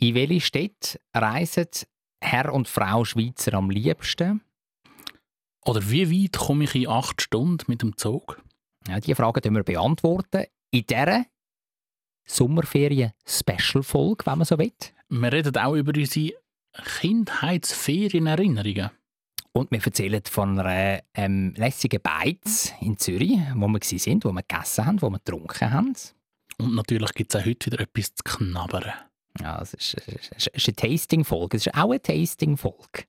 In welche Städte reisen Herr und Frau Schweizer am liebsten? Oder wie weit komme ich in acht Stunden mit dem Zug? Ja, diese Fragen wir beantworten in dieser Sommerferien-Special-Folge, wenn man so will. Wir reden auch über unsere Kindheitsferienerinnerungen. Und wir erzählen von einer ähm, lässigen Beiz in Zürich, wo wir waren, wo wir gegessen haben, wo wir getrunken haben. Und natürlich gibt es auch heute wieder etwas zu knabbern. Ja, es ist, es ist eine Tasting-Folge. Es ist auch eine Tasting-Folge.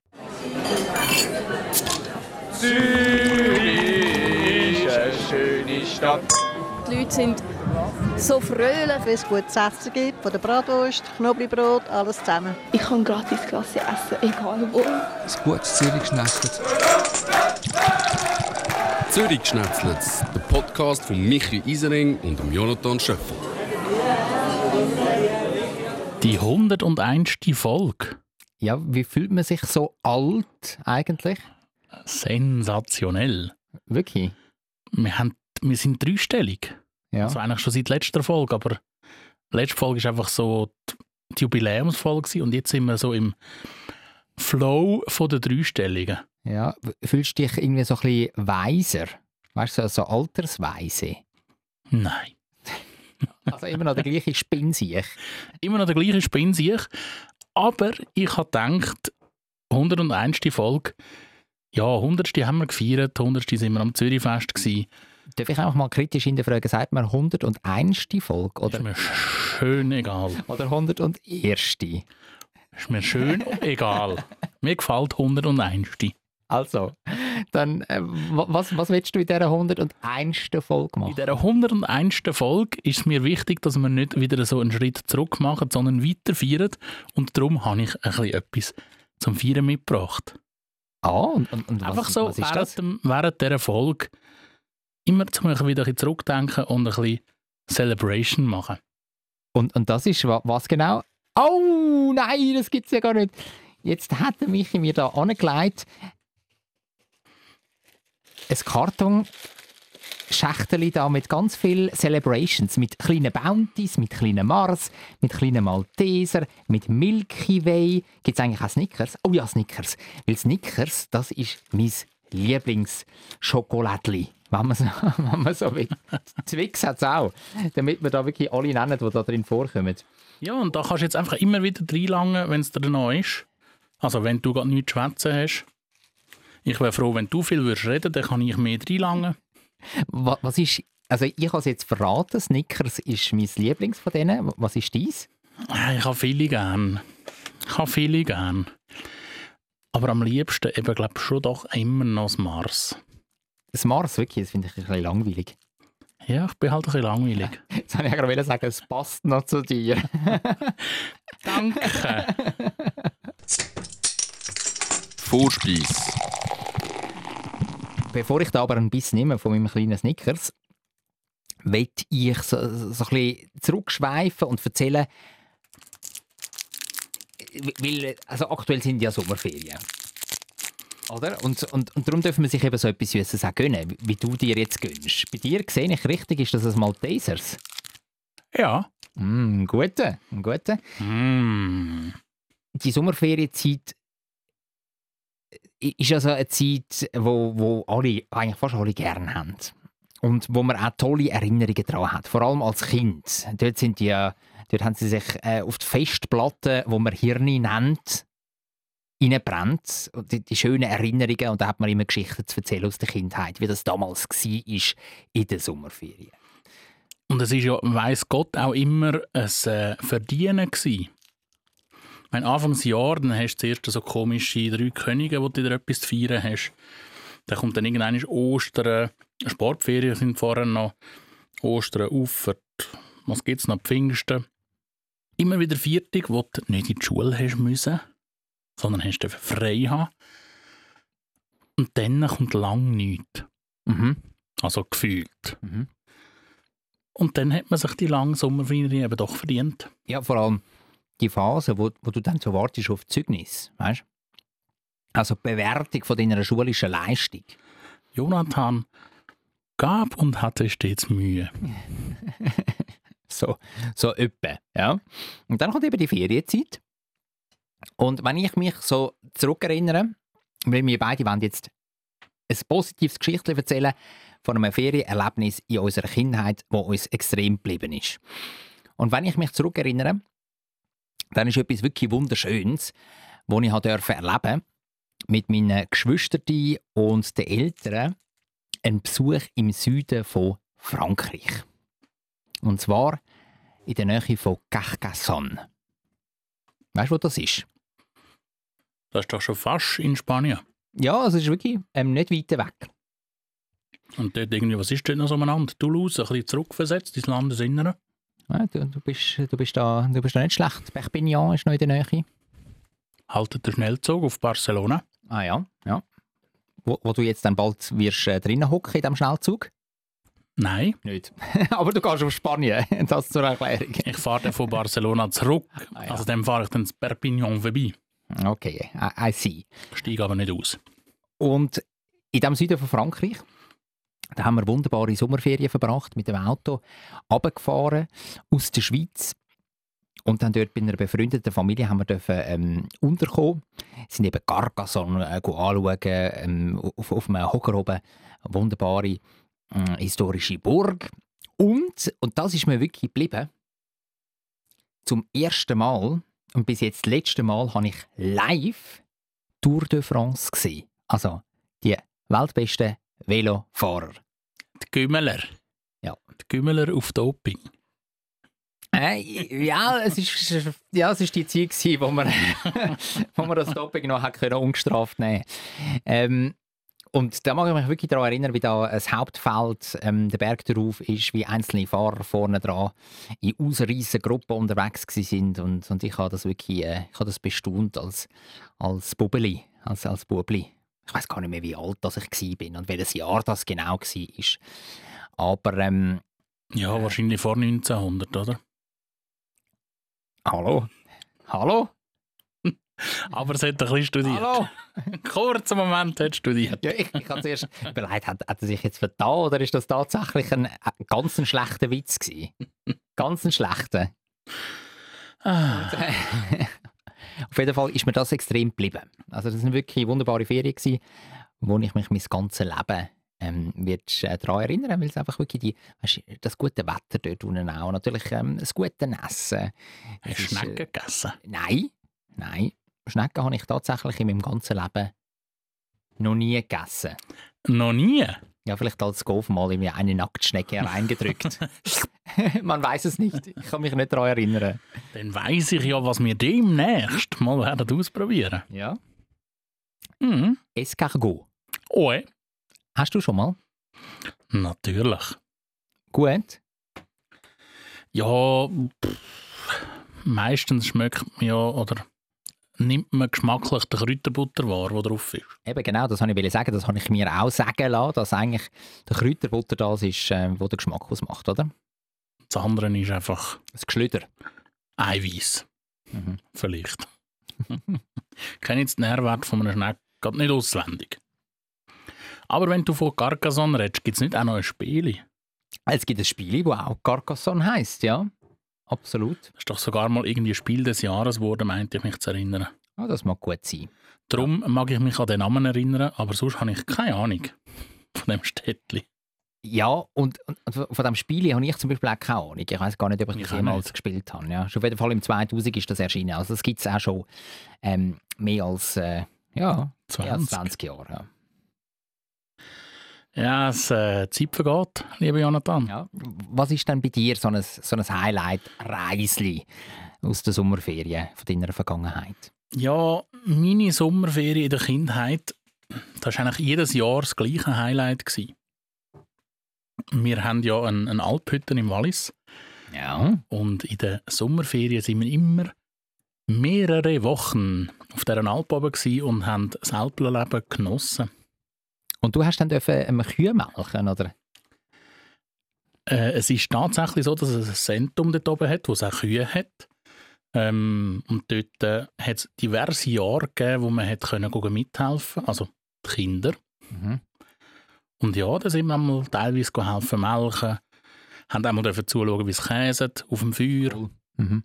Zürich ist eine schöne Stadt. Die Leute sind so fröhlich. Wenn es gutes Essen gibt, von der Bratwurst, Knoblauchbrot, alles zusammen. Ich kann gratis Klasse essen, egal wo. Ein gutes Zürich geschnetzelt. Zürich geschnetzelt, der Podcast von Michi Isering und Jonathan Schöffel. Die 101. Folge. Ja, wie fühlt man sich so alt eigentlich? Sensationell. Wirklich? Wir, haben, wir sind dreistellig. Ja. Also eigentlich schon seit letzter Folge, aber die letzte Folge war einfach so die Jubiläumsfolge und jetzt sind wir so im Flow von der Dreistelligen. Ja, fühlst du dich irgendwie so ein bisschen weiser? Weißt du, so, so altersweise? Nein. Also immer noch der gleiche Spinnsiech. Immer noch der gleiche Spinnsiech. Aber ich habe gedacht, 101. Folge, ja, 100. haben wir gefeiert, 100. sind wir am Zürichfest gewesen. Darf ich auch mal kritisch hinterfragen, sagt man 101. Folge? Oder, Ist mir schön egal. oder 101. Ist mir schön egal. Mir gefällt 101. Also, dann, äh, wa- was, was willst du in dieser 101. Folge In machen? dieser 101. Folge ist es mir wichtig, dass wir nicht wieder so einen Schritt zurück machen, sondern weiter feiern. Und darum habe ich ein bisschen etwas zum Feiern mitgebracht. Ah, und, und, und Einfach was, so was während, das? dem, während dieser Folge immer zum wieder ein bisschen zurückdenken und ein bisschen Celebration machen. Und, und das ist wa- was genau? Oh, nein, das gibt es ja gar nicht. Jetzt hat er mich mir da angelegt. Ein Karton. Schächteli da mit ganz vielen Celebrations, mit kleinen Bounties, mit kleinen Mars, mit kleinen Malteser, mit Milky Way. Gibt es eigentlich auch Snickers? Oh ja, Snickers. Weil Snickers, das ist mein Lieblingsschokoladli, wenn man so, so will. Twix hat es auch, damit wir da wirklich alle nennen, die da drin vorkommen. Ja, und da kannst du jetzt einfach immer wieder reinlangen, wenn es dir noch ist. Also wenn du gerade nichts zu schwätzen hast. Ich wäre froh, wenn du viel würdest reden, dann kann ich mehr reinlangen. Wa- Was ist, also ich habe es jetzt verraten, Snickers ist mein Lieblings von denen. Was ist dies? Ah, Ich habe viele gern. Ich habe viele gern. Aber am liebsten eben, glaube ich, schon doch immer noch das Mars. Das Mars, wirklich, das finde ich ein bisschen langweilig. Ja, ich bin halt ein bisschen langweilig. Jetzt wollte ich ja gerade sagen, es passt noch zu dir. Danke. Vorspeis. Bevor ich da aber ein bisschen nehme von meinem kleinen Snickers, will ich so, so ein bisschen zurückschweifen und erzählen, weil also aktuell sind ja Sommerferien. Oder? Und, und, und darum dürfen wir sich eben so etwas Süßes auch gönnen, wie du dir jetzt gönnst. Bei dir sehe ich richtig, ist das ein Maltesers? Ja. Mm, gute, ein guter. Mm. Die Sommerferienzeit ist also eine Zeit, wo, wo alle, eigentlich fast alle gerne haben. Und wo man auch tolle Erinnerungen daran hat. Vor allem als Kind. Dort, sind die, dort haben sie sich äh, auf die Festplatte, wo man Hirni nennt, reinbrennt. Und die, die schönen Erinnerungen. Und da hat man immer Geschichten zu erzählen aus der Kindheit, wie das damals war in den Sommerferien. Und es ist ja, weiss Gott, auch immer ein äh, Verdienen gewesen. Mein Anfangsjahr, dann hast du zuerst so komische drei Könige, wo du dir etwas zu feiern hast. Dann kommt dann irgendwann Ostern, Sportferien sind vorher noch, Ostern, Uffert, was gibt es noch, Pfingsten. Immer wieder Viertig, wo du nicht in die Schule hast müssen, sondern hast du frei haben. Und dann kommt lang nichts. Mhm. Also gefühlt. Mhm. Und dann hat man sich die lange Sommerferien eben doch verdient. Ja, vor allem die Phase, wo, wo du dann so wartest auf Zeugnis, weißt? Also die Bewertung von deiner schulischen Leistung. Jonathan gab und hatte stets Mühe. so, so öppe, ja. Und dann kommt eben die Ferienzeit. Und wenn ich mich so zurückerinnere, weil wir beide wollen jetzt ein positives Geschichtchen erzählen von einem Ferienerlebnis in unserer Kindheit, wo uns extrem geblieben ist. Und wenn ich mich zurückerinnere, dann ist etwas wirklich Wunderschönes, was ich durfte erleben mit meinen Geschwistern und den Eltern ein Besuch im Süden von Frankreich. Und zwar in der Nähe von Carcassonne. Weißt du, wo das ist? Das ist doch schon fast in Spanien. Ja, es ist wirklich ähm, nicht weit weg. Und dort irgendwie, was ist dort noch so umeinander? Toulouse, ein bisschen zurückversetzt ins Landesinnere. Ja, du, du, bist, du, bist da, du bist da nicht schlecht. Perpignan ist noch in der Nähe. Haltet der Schnellzug auf Barcelona. Ah ja, ja. Wo, wo du jetzt dann bald wirst äh, drinnen hocken in diesem Schnellzug? Nein, Nicht. Aber du gehst auf Spanien, das zur Erklärung. ich fahre dann von Barcelona zurück. Ah, ja. Also dann fahre ich dann zu Perpignan vorbei. Okay, I, I see. Steige aber nicht aus. Und in dem Süden von Frankreich, da haben wir wunderbare Sommerferien verbracht mit dem Auto, runtergefahren aus der Schweiz. Und dann dort bei einer befreundeten Familie haben wir dürfen, ähm, unterkommen. Sind eben Carcassonne äh, anschauen, ähm, auf, auf einem Hocker oben. Eine wunderbare äh, historische Burg. Und, und das ist mir wirklich geblieben, zum ersten Mal, und bis jetzt das letzte Mal, habe ich live Tour de France gesehen. Also die weltbesten Velofahrer. Die Gümmeler. Ja. Die Gümmeler auf Doping. Äh, ja, es ist, ja, es ist die Zeit, gewesen, wo man, wo man das Doping noch hat können, ungestraft nehmen ähm, Und da mag ich mich wirklich daran erinnern, wie da ein Hauptfeld ähm, der Berg darauf ist, wie einzelne Fahrer vorne dran in ausreissen Gruppen unterwegs sind und, und ich habe das wirklich äh, ich habe das bestaunt als, als Bubeli, als, als Bubli. Ich weiß gar nicht mehr, wie alt das ich bin und welches Jahr das genau war. Aber ähm, Ja, wahrscheinlich vor 1900, oder? hallo? Hallo? Aber es hat ein bisschen studiert. Hallo? Kurzen Moment hat studiert. Ja, ich, ich habe zuerst überlegt, hat, hat er sich jetzt vertan oder ist das tatsächlich ein, ein ganz ein schlechter Witz gewesen? ganz ein schlechter. Ah, Auf jeden Fall ist mir das extrem geblieben. Also das sind wirklich wunderbare Ferien gewesen, wo ich mich mein ganzes Leben ähm, wird, äh, daran erinnern, weil es einfach wirklich die, weißt, das gute Wetter dort unten auch, natürlich ähm, das gute Essen. hast du ist, Schnecken äh, gegessen? Nein, nein. Schnecken habe ich tatsächlich in meinem ganzen Leben noch nie gegessen. Noch nie? Ja, vielleicht als Golf mal in mir eine Nacktschnecke reingedrückt. Man weiß es nicht. Ich kann mich nicht daran erinnern. Dann weiss ich ja, was wir demnächst mal werden ausprobieren. Ja. Mhm. Escargot. Oh, Hast du schon mal? natürlich. Gut. Ja, pff, meistens schmeckt man ja oder nimmt man geschmacklich den Kräuterbutter wahr, der drauf ist. Eben genau, das wollte ich sagen. Das habe ich mir auch sagen lassen, dass eigentlich der Kräuterbutter das ist, äh, wo der Geschmack ausmacht, oder? Das andere ist einfach Das Geschlüder. Eiweiß. Mhm. Vielleicht. ich kenne jetzt den Nährwert von einem Schneck gerade nicht auswendig. Aber wenn du von Carcassonne redest, gibt es nicht auch noch ein Spiel? Es gibt ein Spiel, das auch Carcassonne heisst, ja. Absolut. Das ist doch sogar mal irgendwie Spiel des Jahres geworden, meinte ich mich zu erinnern. Ah, das mag gut sein. Darum mag ich mich an den Namen erinnern, aber sonst habe ich keine Ahnung von dem Städtli. Ja, und, und von diesem Spiel habe ich zum Beispiel auch keine Ahnung. Ich weiß gar nicht, ob ich Ich das jemals gespielt habe. Ja. Schon auf jeden Fall im 2000 ist das erschienen. Also das gibt es auch schon ähm, mehr als, äh, ja, mehr als 20. 20 Jahre. Ja. Ja, es, äh, die Zeit vergeht, lieber Jonathan. Ja. Was ist denn bei dir so ein, so ein Highlight-Reisli aus der Sommerferien von deiner Vergangenheit? Ja, meine Sommerferien in der Kindheit, das war eigentlich jedes Jahr das gleiche Highlight. Gewesen. Wir haben ja eine, eine Alphütte im Wallis Ja. und in den Sommerferien sind wir immer mehrere Wochen auf dieser Alp oben und haben das Alpenleben genossen. Und du hast dann dürfen ähm, Kühe melken, oder? Äh, es ist tatsächlich so, dass es ein Zentrum dort oben hat, wo es auch Kühe hat. Ähm, und dort äh, hat es diverse Jahre gegeben, wo man hat können mithelfen also die Kinder. Mhm. Und ja, da sind wir mal teilweise helfen melken, haben einmal dürfen zuschauen, wie es käset auf dem Feuer. Mhm.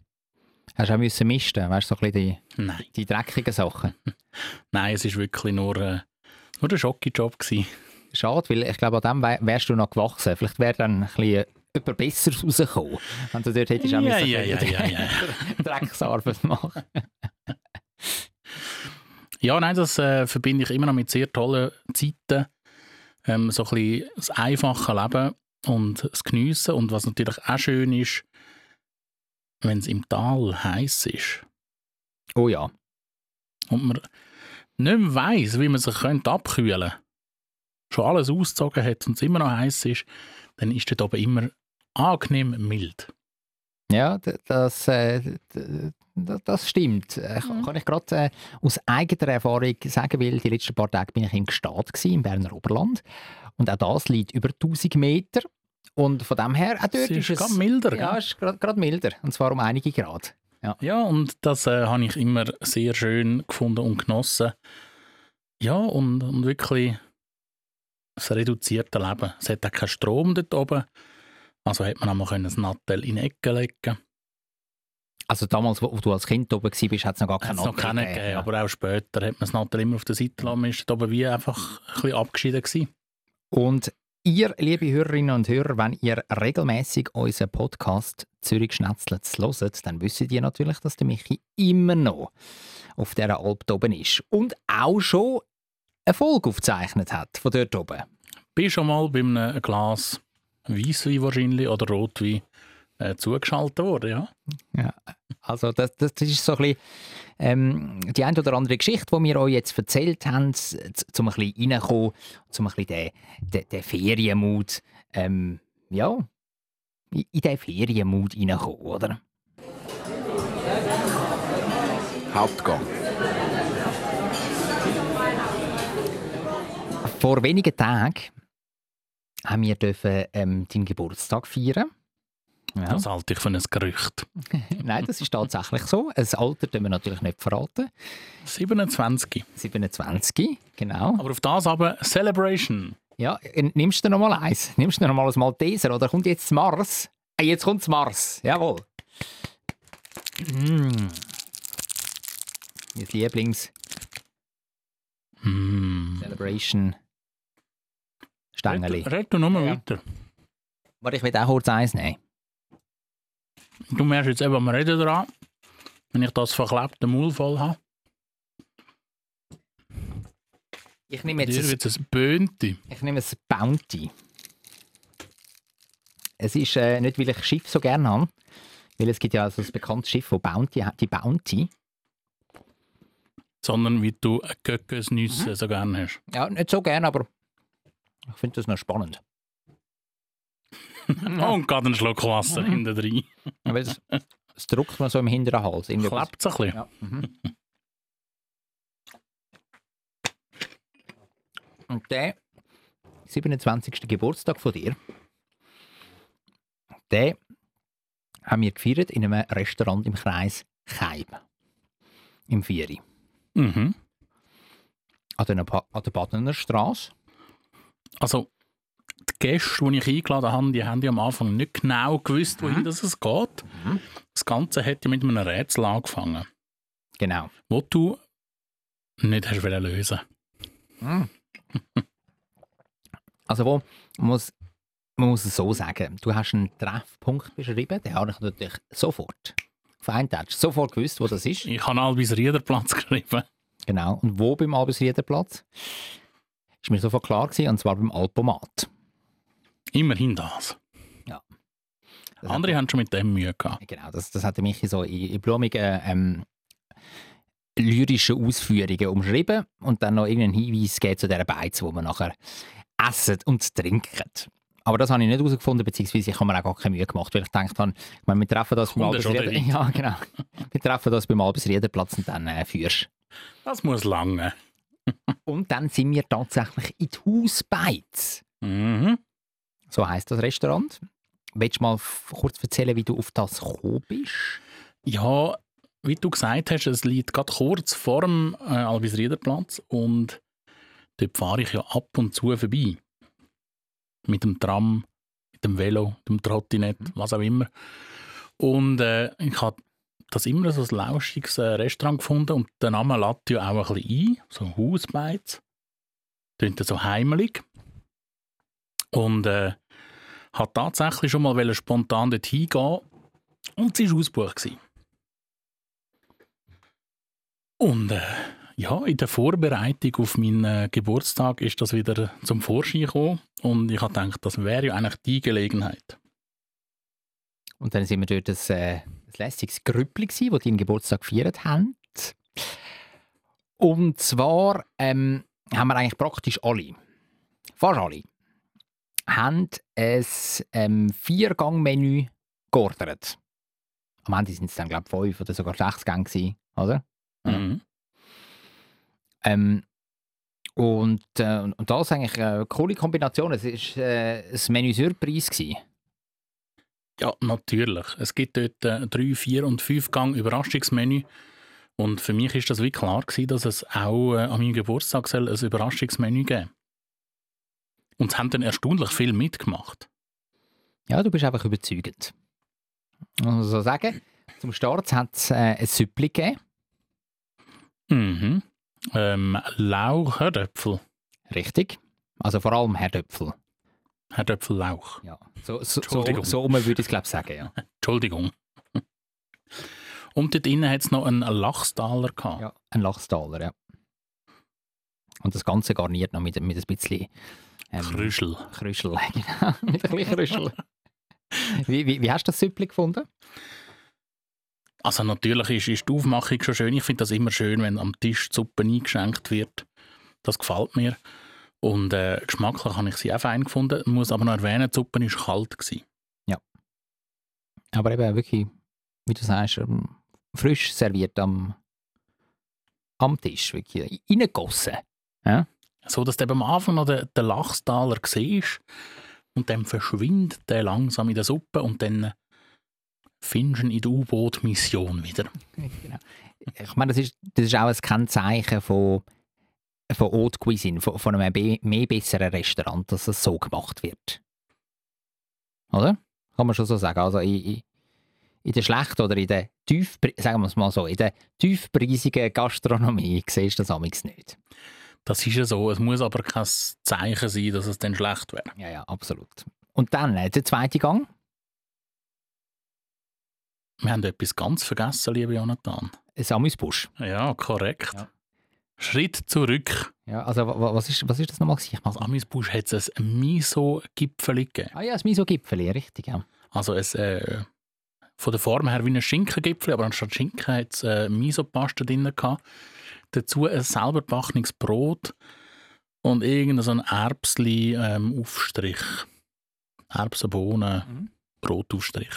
Hast du auch müssen misten, weißt du, so ein bisschen Nein, die, die dreckigen Sachen. nein, es ist wirklich nur, äh, nur ein Schocki-Job gewesen. Schade, weil ich glaube, an dem wär- wärst du noch gewachsen. Vielleicht wäre dann ein bisschen jemand besser rausgekommen. Wenn du dort hättest auch Ja, ja, ja, ja, ja. Drecksarbeit machen. Ja, nein, das äh, verbinde ich immer noch mit sehr tollen Zeiten. Ähm, so ein bisschen das einfache Leben und das Geniessen. Und was natürlich auch schön ist, wenn es im Tal heiß ist Oh ja. und man nicht mehr weiss, wie man sich könnte abkühlen könnte, schon alles ausgezogen hat und es immer noch heiß ist, dann ist dort oben immer angenehm mild. Ja, das, äh, das stimmt. Äh, Mhm. Kann ich gerade äh, aus eigener Erfahrung sagen, weil die letzten paar Tage bin ich im Gstaad gewesen, im Berner Oberland. Und auch das liegt über 1000 Meter. Und von dem her, auch dort Es ist ist es... gerade milder, Ja, gell? es ist gerade milder. Und zwar um einige Grad. Ja, und das äh, habe ich immer sehr schön gefunden und genossen. Ja, und, und wirklich das reduzierte Leben. Es hat auch keinen Strom dort oben. Also hat man einmal können das Nattel in die Ecke legen Also damals, wo du als Kind oben warst, hat es noch gar keinen Nattel gegeben, aber auch später hat man das Nattel immer auf der Seite lassen. Man ist dort oben wie einfach ein bisschen abgeschieden gewesen. Und ihr, liebe Hörerinnen und Hörer, wenn ihr regelmäßig unseren Podcast Zürich Schnetzlitz hört, dann wisst ihr natürlich, dass der Michi immer noch auf dieser Alp oben ist. Und auch schon eine Folge aufgezeichnet hat von dort oben. Bin schon mal bei einem Glas Weisswein wahrscheinlich oder Rotwein äh, zugeschaltet worden, ja. Also das, das ist so ein bisschen ähm, die eine oder andere Geschichte, die wir euch jetzt erzählt haben, zum ein bisschen reinkommen, zum ein bisschen den, den, den Ferienmut, ähm, ja, in in den Ferienmut reinkommen, oder? Hauptgang. Vor wenigen Tagen haben wir dürfen, ähm, deinen Geburtstag feiern. Ja. Das halte ich für ein Gerücht. Nein, das ist tatsächlich so. Das Alter dürfen wir natürlich nicht verraten. 27. 27, genau. Aber auf das aber Celebration. Ja, äh, nimmst du noch mal eins? Nimmst du noch mal ein Malteser oder kommt jetzt Mars? Ah, jetzt kommt Mars, jawohl. Mm. Mein Lieblings Mm. Celebration Stängeli. Red, red du nur Ja. weiter. Warte, ich will auch kurz eins nehmen. Du merkst jetzt eben, wir reden dran. Wenn ich das verklebte Maul voll habe, Ich nehme dir jetzt ein, es Bönti. ich nehme ein Bounty. Es ist äh, nicht, weil ich Schiff so gerne habe, weil es gibt ja also das bekannte Schiff, das Bounty hat, die Bounty. Sondern wie du Göckesnüsse so gerne hast. Ja, nicht so gerne, aber ich finde das noch spannend. Und gerade einen Schluck Wasser hinten drin. Aber es, es drückt mir so im hinteren Hals. Klebt es ein bisschen. Ja. Mhm. Und der 27. Geburtstag von dir, den haben wir gefeiert in einem Restaurant im Kreis Cheib. Im Vieri. Mhm. An der, Pa- an der Badener Straße. Also, die Gäste, die ich eingeladen habe, die haben ja am Anfang nicht genau gewusst, wohin das es geht. Mhm. Das Ganze hat ja mit einem Rätsel angefangen, Genau. wo du nicht hast lösen Mm. Also wo, man muss, man muss es so sagen, du hast einen Treffpunkt beschrieben, den habe ich natürlich sofort, auf einen Tag, sofort gewusst, wo das ist. Ich habe Albis Riederplatz geschrieben. Genau. Und wo beim Albesriederplatz? Ist mir sofort klar gewesen, und zwar beim Alpomat. Immerhin das. Das Andere haben schon mit dem Mühe gehabt. genau, das, das hat mich so in, in blumigen ähm, lyrischen Ausführungen umschrieben und dann noch irgendeinen Hinweis gegeben zu dieser Beiz, wo man nachher essen und trinken. Aber das habe ich nicht herausgefunden, beziehungsweise ich habe mir auch gar keine Mühe gemacht, weil ich gedacht habe, ich meine, wir treffen das beim Kommt ja. Ja, genau. Wir treffen das beim Albesriederplatz und dann äh, führst Das muss lange. Und dann sind wir tatsächlich in die Hausbeiz. Mhm. So heisst das Restaurant. Willst du mal kurz erzählen, wie du auf das gekommen bist? Ja, wie du gesagt hast, es liegt gerade kurz vor dem äh, Albis Riederplatz und dort fahre ich ja ab und zu vorbei. Mit dem Tram, mit dem Velo, dem Trottinett, was auch immer. Und äh, ich habe das immer so ein lauschiges äh, Restaurant gefunden und der Name lädt ja auch ein bisschen ein, so Hausbeiz. Klingt so heimelig. Und äh, hat tatsächlich schon mal spontan dort hingehen und sie war ausgebucht. Und äh, ja, in der Vorbereitung auf meinen äh, Geburtstag ist das wieder zum Vorschein gekommen und ich habe gedacht, das wäre ja eigentlich die Gelegenheit. Und dann sind wir dort ein, äh, ein lässiges Grüppli gsi, wo deinen Geburtstag gefeiert haben. Und zwar ähm, haben wir eigentlich praktisch alle, fast alle, haben ein ähm, Viergang-Menü geordert. Am Ende sind es dann, glaube ich, fünf oder sogar sechs Gänge gewesen, oder? Mhm. Ähm, und, äh, und das ist eigentlich eine coole Kombination. Es war äh, ein Menü Surprise. gewesen. Ja, natürlich. Es gibt dort äh, drei, vier und fünf Gang Überraschungsmenü. Und für mich ist das wie klar gewesen, dass es auch äh, an meinem Geburtstag soll ein Überraschungsmenü geben Und haben dann erstaunlich viel mitgemacht. Ja, du bist einfach überzeugend. Muss man so sagen. Zum Start hat es äh, ein Süppli gegeben. Mhm. Ähm, Lauch, Herdöpfel. Richtig. Also vor allem Herdöpfel. Herdöpfel, Lauch. Ja. So, so, so, so würde ich es glaube sagen. Ja. Entschuldigung. Und dort innen hat es noch einen Lachstaler gehabt. ja. Ein Lachstaler, ja. Und das Ganze garniert noch mit, mit ein bisschen ähm, Krüschel. Krüschel. Genau, mit ein bisschen Krüschel. wie, wie, wie hast du das Süppli gefunden? Also natürlich ist, ist die Aufmachung schon schön. Ich finde das immer schön, wenn am Tisch die Suppe eingeschenkt wird. Das gefällt mir. Und äh, geschmacklich habe ich sie auch fein gefunden. Ich muss aber noch erwähnen, die Suppe war kalt. Gewesen. Aber eben wirklich, wie du sagst, ähm, frisch serviert am, am Tisch. Wirklich reingegossen. So, dass du am Anfang noch den, Lachstaler siehst und dann verschwindet der langsam in der Suppe und dann findest du ihn in der U-Boot-Mission wieder. Genau. Ich meine, das ist, das ist auch ein Kennzeichen von, von Haute Cuisine, von, von einem mehr besseren Restaurant, dass es so gemacht wird. Oder? Kann man schon so sagen. Also in, in, in der schlechten oder in der tief, sagen wir es mal so, in der tiefpreisigen Gastronomie siehst du das amigs nicht. Das ist ja so. Es muss aber kein Zeichen sein, dass es dann schlecht wäre. Ja, ja, absolut. Und dann äh, der zweite Gang. Wir haben etwas ganz vergessen, lieber Jonathan. Ein Amüsbusch. Ja, korrekt. Ja. Schritt zurück. Ja, also wa- wa- was ist, was ist das nochmal? Ich Als mach's- Amisbusch hat es ein Miso-Gipfel gegeben. Ah ja, das Miso-Gipfeli, richtig, ja. Also es, äh, von der Form her wie ein Schinkengipfel, aber anstatt Schinken hat es äh, Miso-Paste drin gehabt. Dazu ein selber gebackenes Brot und irgendein so ein Erbsli-Aufstrich. Erbsenbohnen, Mhm. Brotaufstrich.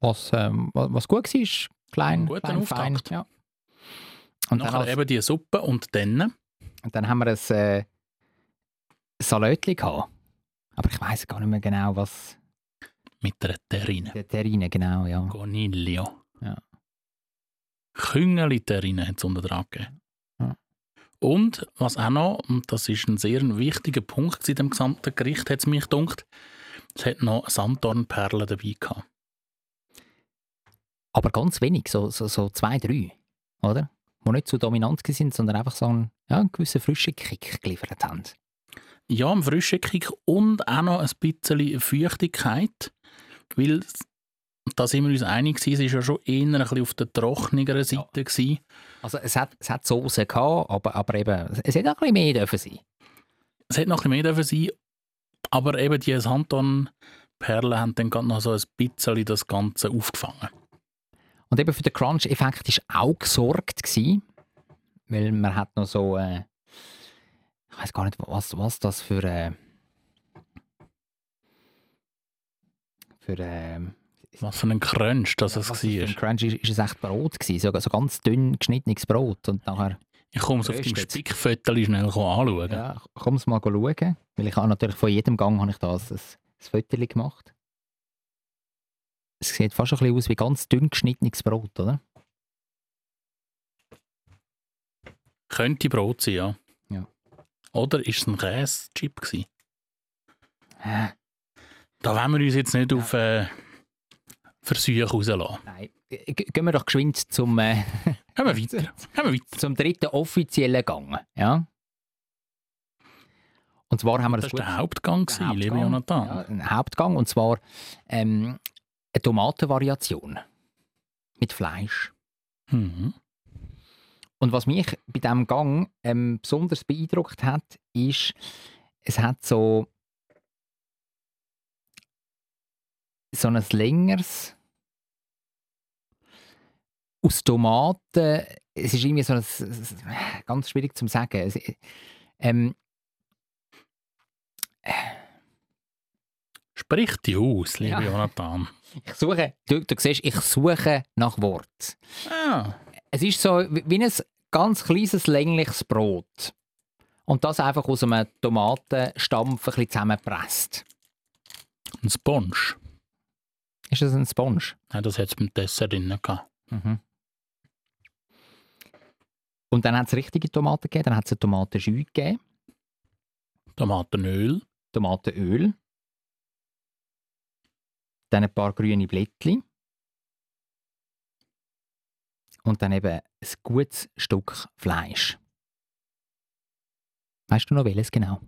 Was, ähm, wa- was gut war, ist klein, Ein guter klein fein. Auftakt. Ja. Und dann, Nachher als, eben die Suppe und dann und dann haben wir ein äh, Salätli gehabt. Aber ich weiß gar nicht mehr genau, was mit der Terrine. der Terrine genau, ja. Coniglio. Ja. Küngeli-Terrine hat es unter dran gegeben. Ja. Und was auch noch, und das ist ein sehr wichtiger Punkt in dem gesamten Gericht, hat es mich gedacht, es hat noch Sanddornperlen dabei gehabt. Aber ganz wenig, so, so, so zwei, drei, oder? Die nicht so dominant sind, sondern einfach so einen, ja, einen gewissen frischen Kick geliefert haben. Ja, ein frischer Kick und auch noch ein bisschen Feuchtigkeit, weil da sind wir uns einig gewesen, es war ja schon eher ein bisschen auf der trockeneren Seite. gewesen. Also es hat, es hat Soße gehabt, aber, aber eben, es hätte auch ein bisschen mehr dürfen sein. Es hätte noch ein bisschen mehr dürfen sein, aber eben die Sanddornperlen haben dann gerade noch so ein bisschen das Ganze aufgefangen. Und eben für den Crunch-Effekt war auch gesorgt, gewesen, weil man hat noch so, äh, ich weiß gar nicht, was, was das für, äh, für, äh, Was für ein Crunch das ja, es was für ein war. Crunch ist, ist es echt Brot gewesen, so, so ganz dünn geschnittenes Brot und nachher, Ich komme es auf Geröstet. Spickfoto schnell anschauen. ja, komm es mal schauen, weil ich habe natürlich von jedem Gang habe ich da ein, ein Foto gemacht. Es sieht fast ein bisschen aus wie ganz dünn geschnittenes Brot, oder? Könnte Brot sein, ja. Ja. Oder ist es ein Käsechip? Äh, Da wollen wir uns jetzt nicht auf äh, Versuche rauslassen. Nein. Gehen wir doch geschwind zum, äh, Gehen wir weiter. Gehen wir weiter. zum dritten offiziellen Gang. Ja? Und zwar haben wir Das war der Hauptgang, Der gewesen, Hauptgang, Jonathan. Ja, ein Hauptgang und zwar ähm, eine Tomatenvariation mit Fleisch. Mhm. Und was mich bei diesem Gang ähm, besonders beeindruckt hat, ist, es hat so, so ein längeres aus Tomaten. Es ist irgendwie so ein, ganz schwierig zu sagen. Es, ähm, Sprich die aus, lieber Ja. Jonathan. ich suche, du, du siehst, ich suche nach Wort. Ah, Es ist so wie wie ein ganz kleines, längliches Brot. Und das einfach aus einem Tomatenstampf ein bisschen zusammengepresst. ein Sponge. Ist das ein Sponge? Nein, das hat es beim Dessert drin gehabt. Mhm. Und dann hat es richtige Tomaten gegeben, dann hat es eine Tomatenschü gegeben, Tomatenöl. Tomatenöl, dann ein paar grüne Blättchen und dann eben ein gutes Stück Fleisch. Weißt du noch welches genau?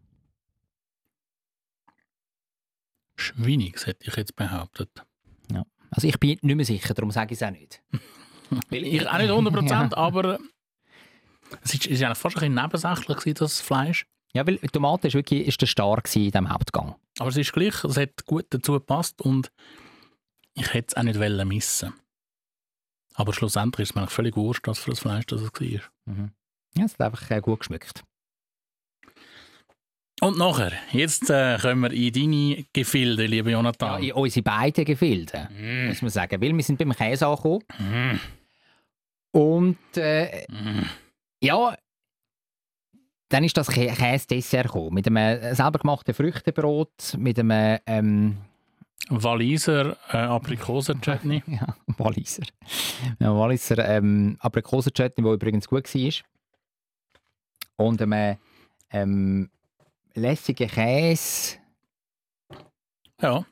Schweinig, hätte ich jetzt behauptet. Also ich bin nicht mehr sicher, darum sage ich es auch nicht. Ich auch nicht 100%, aber es ist, ist eigentlich fast ein bisschen nebensächlich, gewesen, das Fleisch. Ja, weil Tomate ist wirklich ist der Star in diesem Hauptgang. Aber es ist gleich, es hat gut dazu gepasst und ich hätte es auch nicht wollen missen. Aber schlussendlich ist es mir völlig wurscht, was für das Fleisch das es war. Ja, es hat einfach äh, gut geschmeckt. Und nachher, jetzt äh, kommen wir in deine Gefilde, lieber Ja, Jonathan. in unsere beiden Gefilde, Mm, muss man sagen. Weil wir sind beim Käse angekommen. mm, Und äh, mm. ja, dann ist das Kä Käse-Dessert gekommen. Mit einem selber gemachten Früchtebrot, mit einem ähm, Walliser äh, Aprikosen-Chutney. ja, Walliser. Ja, Walliser ähm, Aprikosen-Chutney, der übrigens gut war. Und einem ähm, lässigen Käse, Ja,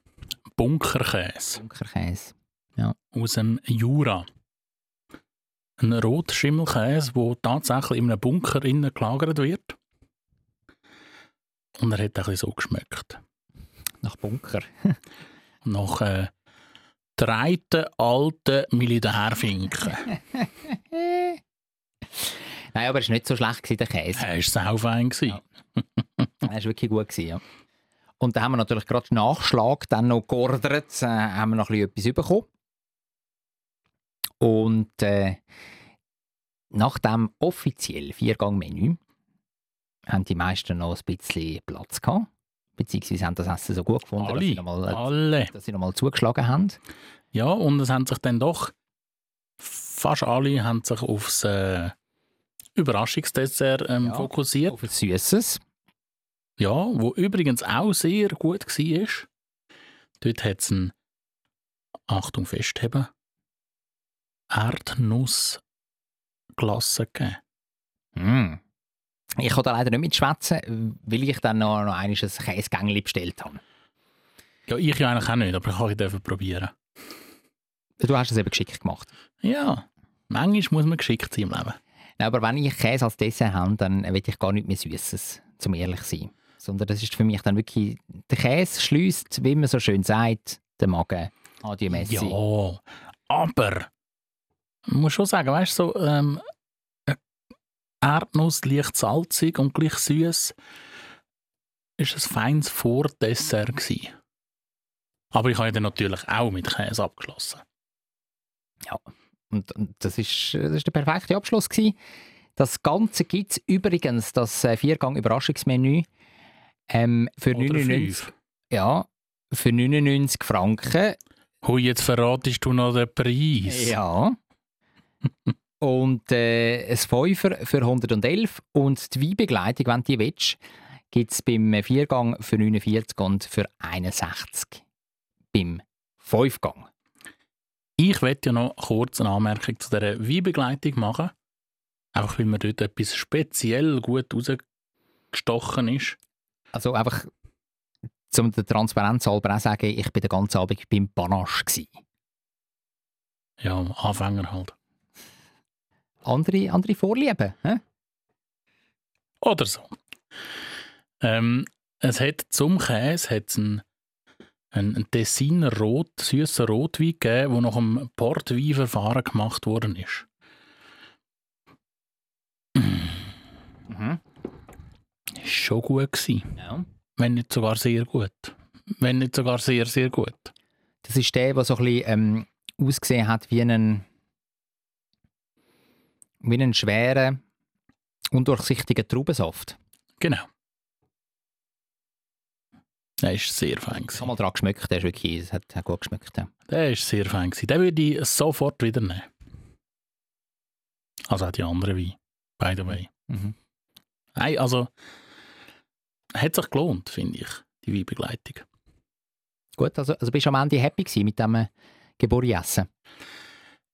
Bunkerkäse Bunkerkäse. aus dem Jura. Ein Rotschimmelkäse, der tatsächlich in einem Bunker innen gelagert wird. Und er hat ein bisschen so geschmeckt. Nach Bunker. Nach äh, dreiten alten Militärfinken. Nein, aber es war nicht so schlecht, der Käse. Er war saufein. gewesen. Ja. Er war wirklich gut. Gewesen, ja. Und dann haben wir natürlich gerade Nachschlag dann noch geordert, äh, haben wir noch ein bisschen etwas bekommen. Und äh, nach dem offiziellen Viergang-Menü haben die meisten noch ein bisschen Platz gehabt. Beziehungsweise haben das Essen so gut gefunden, dass sie Alle. nochmal Alle. dass sie noch mal zugeschlagen haben. Ja, und es haben sich dann doch fast alle haben sich aufs äh, Überraschungsdessert ähm, Ja. fokussiert. Auf ein Süßes. Ja, wo übrigens auch sehr gut war. Dort hat es ein, Achtung festheben, Erdnussglasse gegeben. Mm. Ich konnte leider nicht mitschwätzen, weil ich dann noch, noch ein Käsegängli bestellt habe. Ja, ich ja eigentlich auch nicht, aber ich kann es probieren. Du hast es eben geschickt gemacht. Ja, manchmal muss man geschickt sein im Leben. Nein, aber wenn ich Käse als Dessert habe, dann will ich gar nicht mehr Süßes, zum ehrlich zu sein. Sondern das ist für mich dann wirklich, der Käse schließt, wie man so schön sagt, den Magen an die Messe. Ja, aber man muss schon sagen, weißt du, so ähm, eine Erdnuss leicht salzig und gleich süß ist ein feines Vordessert gewesen. Aber ich habe ja dann natürlich auch mit Käse abgeschlossen. Und, und das, ist, das ist der perfekte Abschluss. Gewesen. Das Ganze gibt es übrigens, das äh, Viergang-Überraschungsmenü, ähm, für, Oder 99, fünf. ja, für 99 Franken. Hui, jetzt verratest du noch den Preis. Ja. und äh, ein Fünfer für 111 und die Weinbegleitung, wenn du die willst, gibt es beim Viergang für 49 und für 61 beim Fünfgang. Ich möchte ja noch kurz eine Anmerkung zu dieser Weinbegleitung machen. Einfach weil mir dort etwas speziell gut rausgestochen ist. Also einfach zum der Transparenz halber auch sagen, ich bin den ganzen Abend beim Panache gsi. Ja, Anfänger halt. Andere, andere Vorlieben, hä? Oder so. Ähm, es hat zum Käse hat's einen, einen Tessiner Rot, süßen Rotwein gegeben, der nach einem Portweinverfahren gemacht worden ist. Mhm. Schon gut gewesen. Ja. Wenn nicht sogar sehr gut. Wenn nicht sogar sehr, sehr gut. Das ist der, der so ein bisschen ähm, ausgesehen hat wie einen, wie einen schweren, undurchsichtigen Traubensaft. Genau. Der ist sehr fein. Ich habe mal dran geschmeckt, der ist wirklich, es hat, hat gut geschmeckt. Ja. Der ist sehr fein. Den würde ich sofort wieder nehmen. Also auch die anderen Weine. By the way. Mhm. Nein, also hat sich gelohnt, finde ich, die Weinbegleitung. Gut, also, also bist du am Ende happy gewesen mit dem äh, Geburtsessen?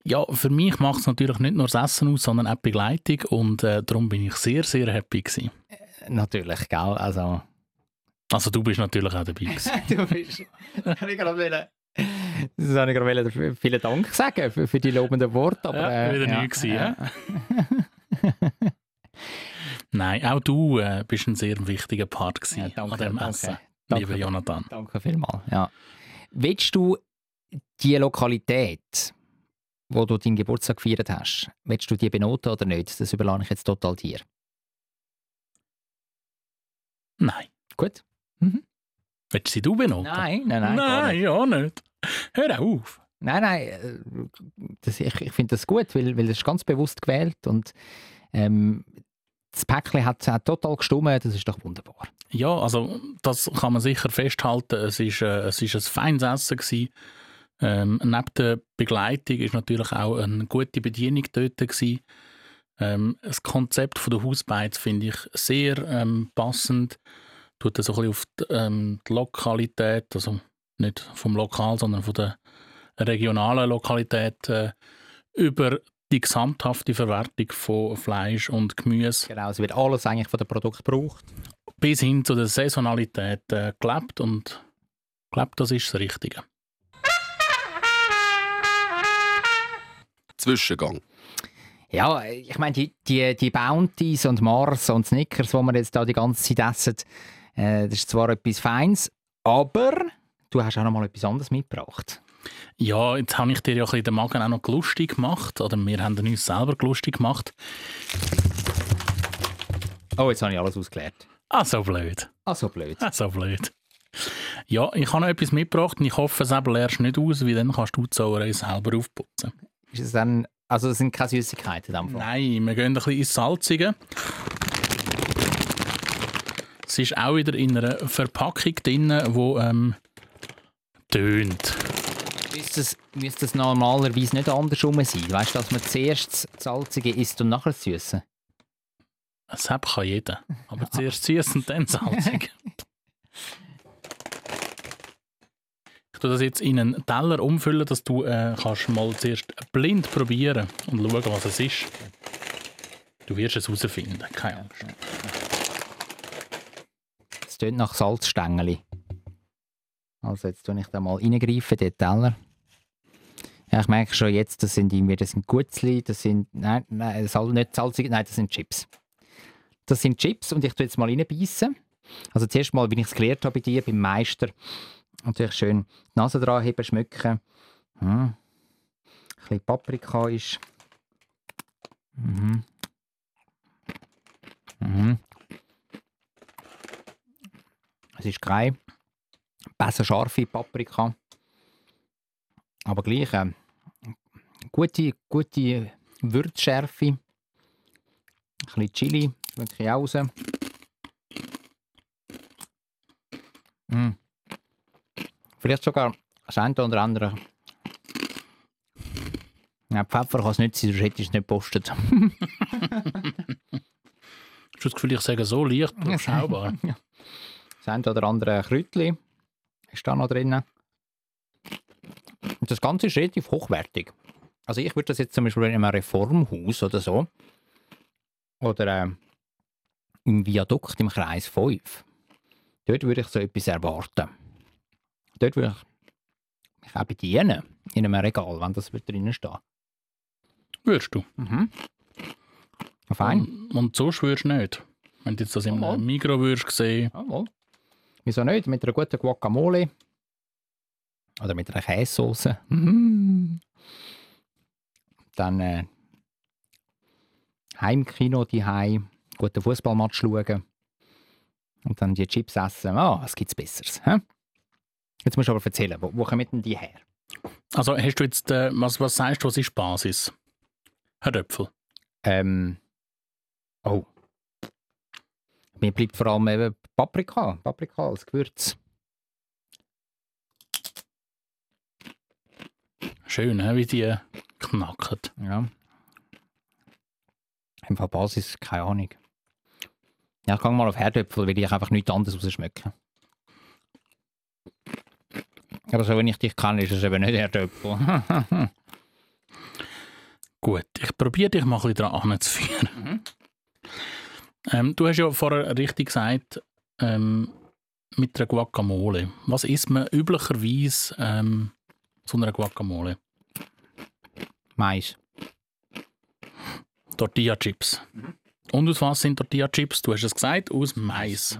Ja, für mich macht es natürlich nicht nur das Essen aus, sondern auch die Begleitung und äh, darum bin ich sehr, sehr happy gewesen. Natürlich, gell? Also, Also du bist natürlich auch dabei gewesen. du bist. Ich gerade das habe ich gerade vielen Dank sagen für, für die lobenden Worte. Aber, Ja, äh, wieder nichts gewesen, Nein, auch du äh, bist ein sehr wichtiger Part gewesen Ja, danke, an dem danke. Essen, Danke. lieber Jonathan. Danke vielmals. Ja. Willst du die Lokalität, wo du deinen Geburtstag gefeiert hast, willst du die benoten oder nicht? Das überlasse ich jetzt total dir. Nein. Gut? Willst du sie du benoten? Nein, nein, nein. Nein, nicht. ja nicht. Hör auf. Nein, nein, äh, das, ich, ich finde das gut, weil, weil das ist ganz bewusst gewählt und ähm, das Päckchen hat, hat total gestummt, das ist doch wunderbar. Ja, also das kann man sicher festhalten. Es ist, äh, ein feines Essen gewesen. Ähm, neben der Begleitung ist natürlich auch eine gute Bedienung dort gewesen. Ähm, das Konzept der Hausbeiz finde ich sehr ähm, passend. Tut so ein auf die, ähm, die Lokalität, also nicht vom Lokal, sondern von der regionalen Lokalität äh, über die gesamthafte Verwertung von Fleisch und Gemüse Genau, es wird alles eigentlich von dem Produkt gebraucht. bis hin zu der Saisonalität äh, gelebt und ich glaube, das ist das Richtige. Zwischengang. Ja, ich meine, die, die, die Bounties und Mars und Snickers, die wir jetzt da die ganze Zeit essen, äh, das ist zwar etwas Feines, aber du hast auch noch mal etwas anderes mitgebracht. Ja, jetzt habe ich dir ja ein bisschen den Magen auch noch lustig gemacht, oder wir haben uns selber lustig gemacht. Oh, jetzt habe ich alles ausgeklärt. Ah, so blöd. Ah, so blöd. Ah, so blöd. Ja, ich habe noch etwas mitgebracht und ich hoffe, es leerst nicht aus, weil dann kannst du die Sauerei selber aufputzen. Ist es dann, also es sind keine Süßigkeiten in dem Fall? Nein, wir gehen ein bisschen ins Salzige. Es ist auch wieder in einer Verpackung drin, die ähm, tönt. Müsste es, müsste es normalerweise nicht andersrum sein? Weißt du, dass man zuerst das Salzige isst und nachher das Süße? Das Sepp kann jeder. Aber zuerst süß und dann salzig. Ich tue das jetzt in einen Teller umfüllen, dass du äh, kannst mal zuerst blind probieren und schauen, was es ist. Du wirst es herausfinden, keine Angst. Es tönt nach Salzstängeli. Also jetzt tue ich da mal reingreifen, den Teller. Ich merke schon jetzt, das sind irgendwie, das sind Gutzli, das sind, nein, nein, Sal nicht salzige, nein, das sind Chips. Das sind Chips und ich tue jetzt mal reinbeissen. Also zuerst mal, wie ich es gelernt habe bei dir, beim Meister, natürlich schön die Nase dran heben, schmecken. Hm. Ein bisschen Paprika ist. Mhm. Mhm. Es ist keine besser scharfe Paprika. Aber gleich äh, gute, gute Würzschärfe. Ein bisschen Chili, wirklich raus. Mm. Vielleicht sogar das eine oder andere. Ja, Pfeffer kann es nicht sein, sonst hätte ich es nicht gepostet. Hast du das Gefühl, ich sage so leicht überschaubar? Das eine oder andere Kräutchen ist da noch drin. Und das Ganze ist relativ hochwertig. Also ich würde das jetzt zum Beispiel in einem Reformhaus oder so oder äh, im Viadukt im Kreis 5 Dort würde ich so etwas erwarten. Dort würde ich mich auch bedienen in einem Regal, wenn das wird drinnen steht. Würdest du? Mhm. Fein. Und, und sonst würdest du nicht. Wenn du jetzt das im Jawohl. Migros würdest sehen. Jawohl. Wieso nicht? Mit einer guten Guacamole. Oder mit einer Käsesauce. Mhm. Dann äh, Heimkino, die Heim, guten Fußballmatch schauen. Und dann die Chips essen. Ah, was gibt's Besseres? Hä? Jetzt musst du aber erzählen, wo, wo kommen denn die her? Also hast du jetzt, äh, was, was sagst du, was ist Basis? Herdöpfel. Ähm, oh. Mir bleibt vor allem eben Paprika. Paprika als Gewürz. Schön, he, wie die knacken. Ja. Im Fall Basis, keine Ahnung. Ja, ich gehe mal auf Herdöpfel, weil ich einfach nichts anderes rausschmecken. Aber so, wenn ich dich kenne, ist es eben nicht Herdöpfel. Gut, ich probiere dich mal ein bisschen daran anzuführen. Mhm. Ähm, du hast ja vorher richtig gesagt, ähm, mit einer Guacamole. Was isst man üblicherweise ähm, zu einer Guacamole? Mais. Tortilla-Chips. Und aus was sind Tortilla-Chips? Du hast es gesagt, aus Mais.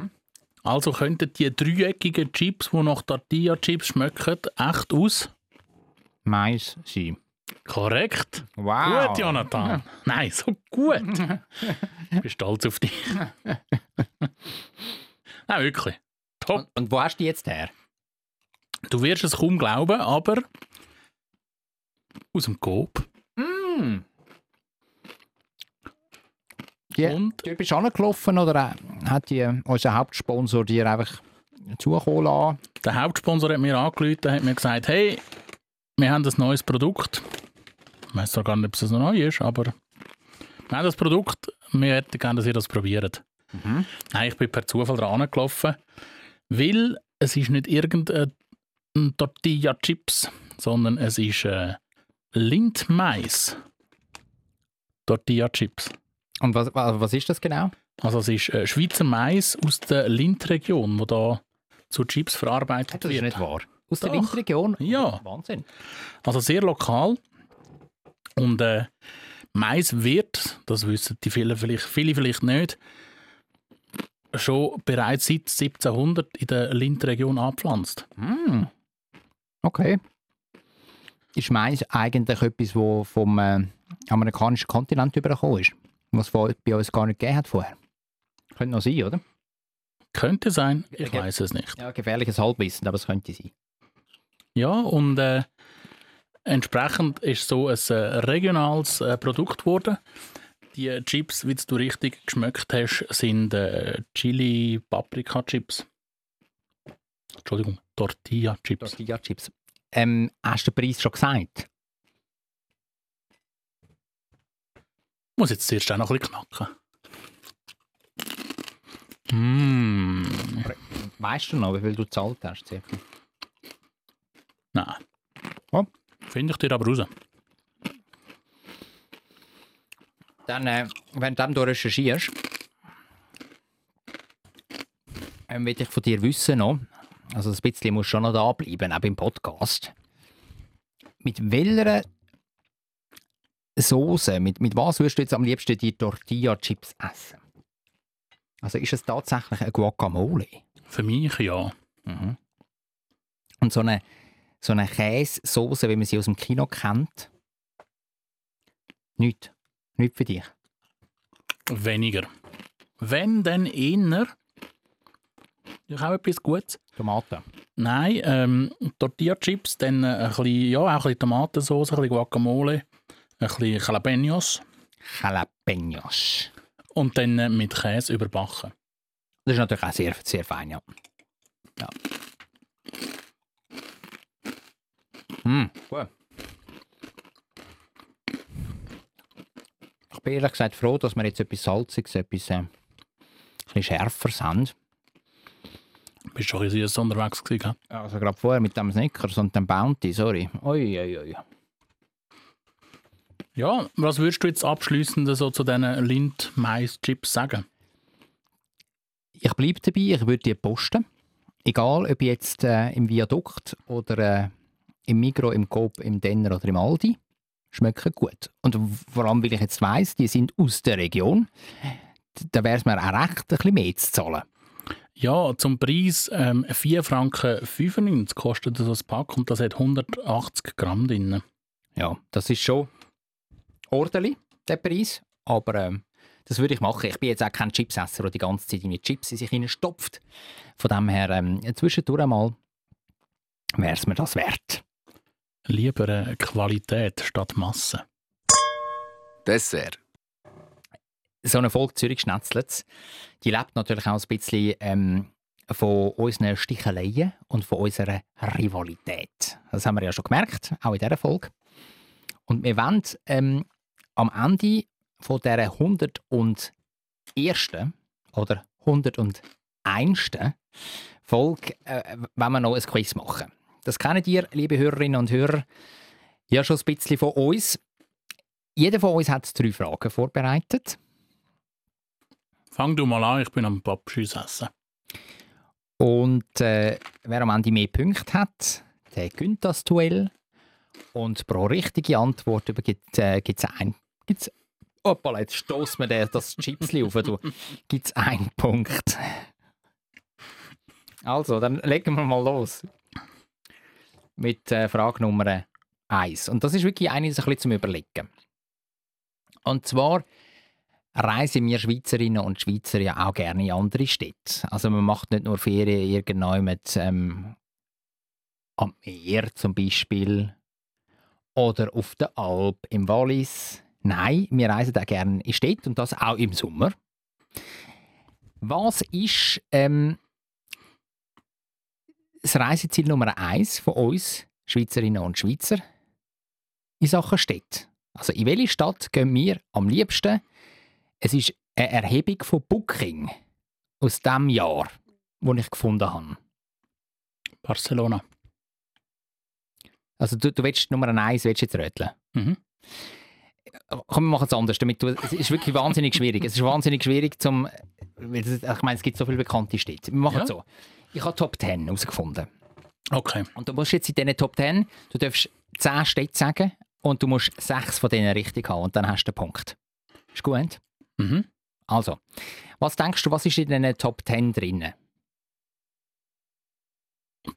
Also könnten die dreieckigen Chips, die nach Tortilla-Chips schmecken, echt aus? Mais sein. Korrekt. Wow. Gut, Jonathan. Nein, so gut. ich bin stolz auf dich. Nein, wirklich. Top. Und, und wo hast du die jetzt her? Du wirst es kaum glauben, aber aus dem Coop. Mm. Die, Und du bist angelaufen oder äh, hat die, unser Hauptsponsor dir einfach zukommen lassen? der Hauptsponsor hat mir angerufen und hat mir gesagt, hey, wir haben ein neues Produkt. Ich weiß zwar gar nicht, ob es noch neu ist, aber wir haben das Produkt, wir hätten gerne, dass ihr das probiert. Nein, ich bin per Zufall dran gelaufen, weil es ist nicht irgendein Tortilla-Chips, sondern es ist äh, Lindmais. Tortilla-Chips. Und was, was ist das genau? Also es ist äh, Schweizer Mais aus der Lindregion, wo da zu Chips verarbeitet Das ist wird. nicht wahr. Aus der Doch. Windregion? Ja. Wahnsinn. Also sehr lokal. Und äh, Mais wird, das wissen die viele vielleicht, viele vielleicht nicht, schon bereits seit 1700 in der Lindregion angepflanzt. Mm. Okay. Ist Mais eigentlich etwas, das vom äh, amerikanischen Kontinent übergekommen ist? Was vor- bei uns gar nicht gegeben hat vorher? Könnte noch sein, oder? Könnte sein, ich Okay. weiß es nicht. Ja, gefährliches Halbwissen, aber es könnte sein. Ja, und äh, entsprechend ist so ein äh, regionales äh, Produkt geworden. Die Chips, wie du richtig geschmeckt hast, sind äh, Chili-Paprika-Chips. Entschuldigung, Tortilla-Chips. Tortilla-Chips. Ähm, hast du den Preis schon gesagt? Muss jetzt zuerst auch noch ein bisschen knacken. Mm. Weißt du noch, wie viel du gezahlt hast? Circa? Nein. Oh. Finde ich dir aber raus. Dann, äh, wenn du du recherchierst, ähm, will ich von dir wissen noch, also ein bisschen muss schon noch da bleiben, auch beim Podcast. Mit welcher Soße, mit, mit was würdest du jetzt am liebsten die Tortilla-Chips essen? Also ist es tatsächlich ein Guacamole? Für mich ja. Mhm. Und so eine, so eine Käsesoße, wie man sie aus dem Kino kennt? Nicht. Nicht für dich. Weniger. Wenn, dann eher. Ich auch etwas Gutes. Tomaten. Nein, ähm, Tortilla-Chips, dann ein bisschen, ja, auch ein bisschen Tomatensauce, ein bisschen Guacamole, ein bisschen Jalapenos Jalapenos. und dann äh, mit Käse überbacken. Das ist natürlich auch sehr, sehr fein, ja. ja. Mm, gut. Ich bin ehrlich gesagt froh, dass wir jetzt etwas Salziges, etwas äh, ein bisschen Schärferes haben. Bist schon ein bisschen unterwegs gewesen, gell? Also gerade vorher mit dem Snickers und dem Bounty, sorry. Ui, ui, ui. Ja, was würdest du jetzt abschliessend so zu diesen Lind-Mais-Chips sagen? Ich bleibe dabei, ich würde die posten. Egal, ob jetzt äh, im Viadukt oder äh, im Migro, im Coop, im Denner oder im Aldi, schmecken gut. Und vor allem, weil ich jetzt weiss, die sind aus der Region, da wäre es mir auch recht, ein bisschen mehr zu zahlen. Ja, zum Preis ähm, 4 Franken 95 kostet ein Pack und das hat 180 Gramm drin. Ja, das ist schon ordentlich, der Preis. Aber ähm, das würde ich machen. Ich bin jetzt auch kein Chipsesser, der die ganze Zeit mit Chips in sich stopft. Von dem her, ähm, zwischendurch einmal wäre es mir das wert. Lieber Qualität statt Masse. Dessert. So eine Folge Zürich Schnetzlitz, die lebt natürlich auch ein bisschen ähm, von unseren Sticheleien und von unserer Rivalität. Das haben wir ja schon gemerkt, auch in dieser Folge. Und wir wollen ähm, am Ende von dieser 101. oder 101. Folge äh, wenn wir noch ein Quiz machen. Das kennen ihr, liebe Hörerinnen und Hörer, ja schon ein bisschen von uns. Jeder von uns hat drei Fragen vorbereitet. Fang du mal an, ich bin am Pappschüss essen. Und äh, wer am Ende mehr Punkte hat, der gewinnt das Duell. Und pro richtige Antwort gibt es äh, ein. Gibt's, Opa, jetzt stoßt mir der, das Chipsli auf. Gibt es einen Punkt. Also, dann legen wir mal los. Mit äh, Frage Nummer 1. Und das ist wirklich eine, ein bisschen zum Überlegen. Und zwar reisen wir Schweizerinnen und Schweizer ja auch gerne in andere Städte. Also man macht nicht nur Ferien irgendwo mit ähm, am Meer zum Beispiel oder auf der Alp im Wallis. Nein, wir reisen auch gerne in Städte und das auch im Sommer. Was ist ähm, das Reiseziel Nummer eins von uns, Schweizerinnen und Schweizer, in Sachen Städte? Also in welche Stadt gehen wir am liebsten? Es ist eine Erhebung von Booking aus dem Jahr, wo ich gefunden habe. Barcelona. Also du, du willst Nummer eins, willst jetzt röteln. Mhm. Komm, wir machen es anders. Damit du, es ist wirklich wahnsinnig schwierig. Es ist wahnsinnig schwierig zum... Ich meine, es gibt so viele bekannte Städte. Wir machen es Ja. so. Ich habe Top 10 herausgefunden. Okay. Und du musst jetzt in diesen Top 10, du darfst 10 Städte sagen und du musst 6 von denen richtig haben und dann hast du den Punkt. Ist gut? Mhm. Also, was denkst du, was ist in diesen Top 10 drin?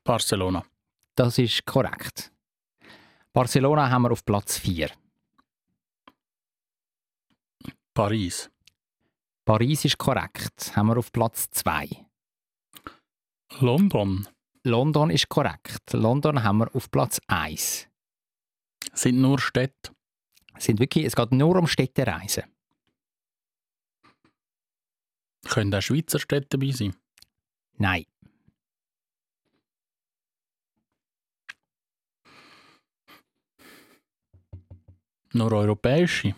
Barcelona. Das ist korrekt. Barcelona haben wir auf Platz 4. Paris. Paris ist korrekt. Haben wir auf Platz 2. London. London ist korrekt. London haben wir auf Platz 1. Sind nur Städte. Sind wirklich, es geht nur um Städtereisen. Können auch Schweizer Städte dabei sein. Nein. Nur europäische.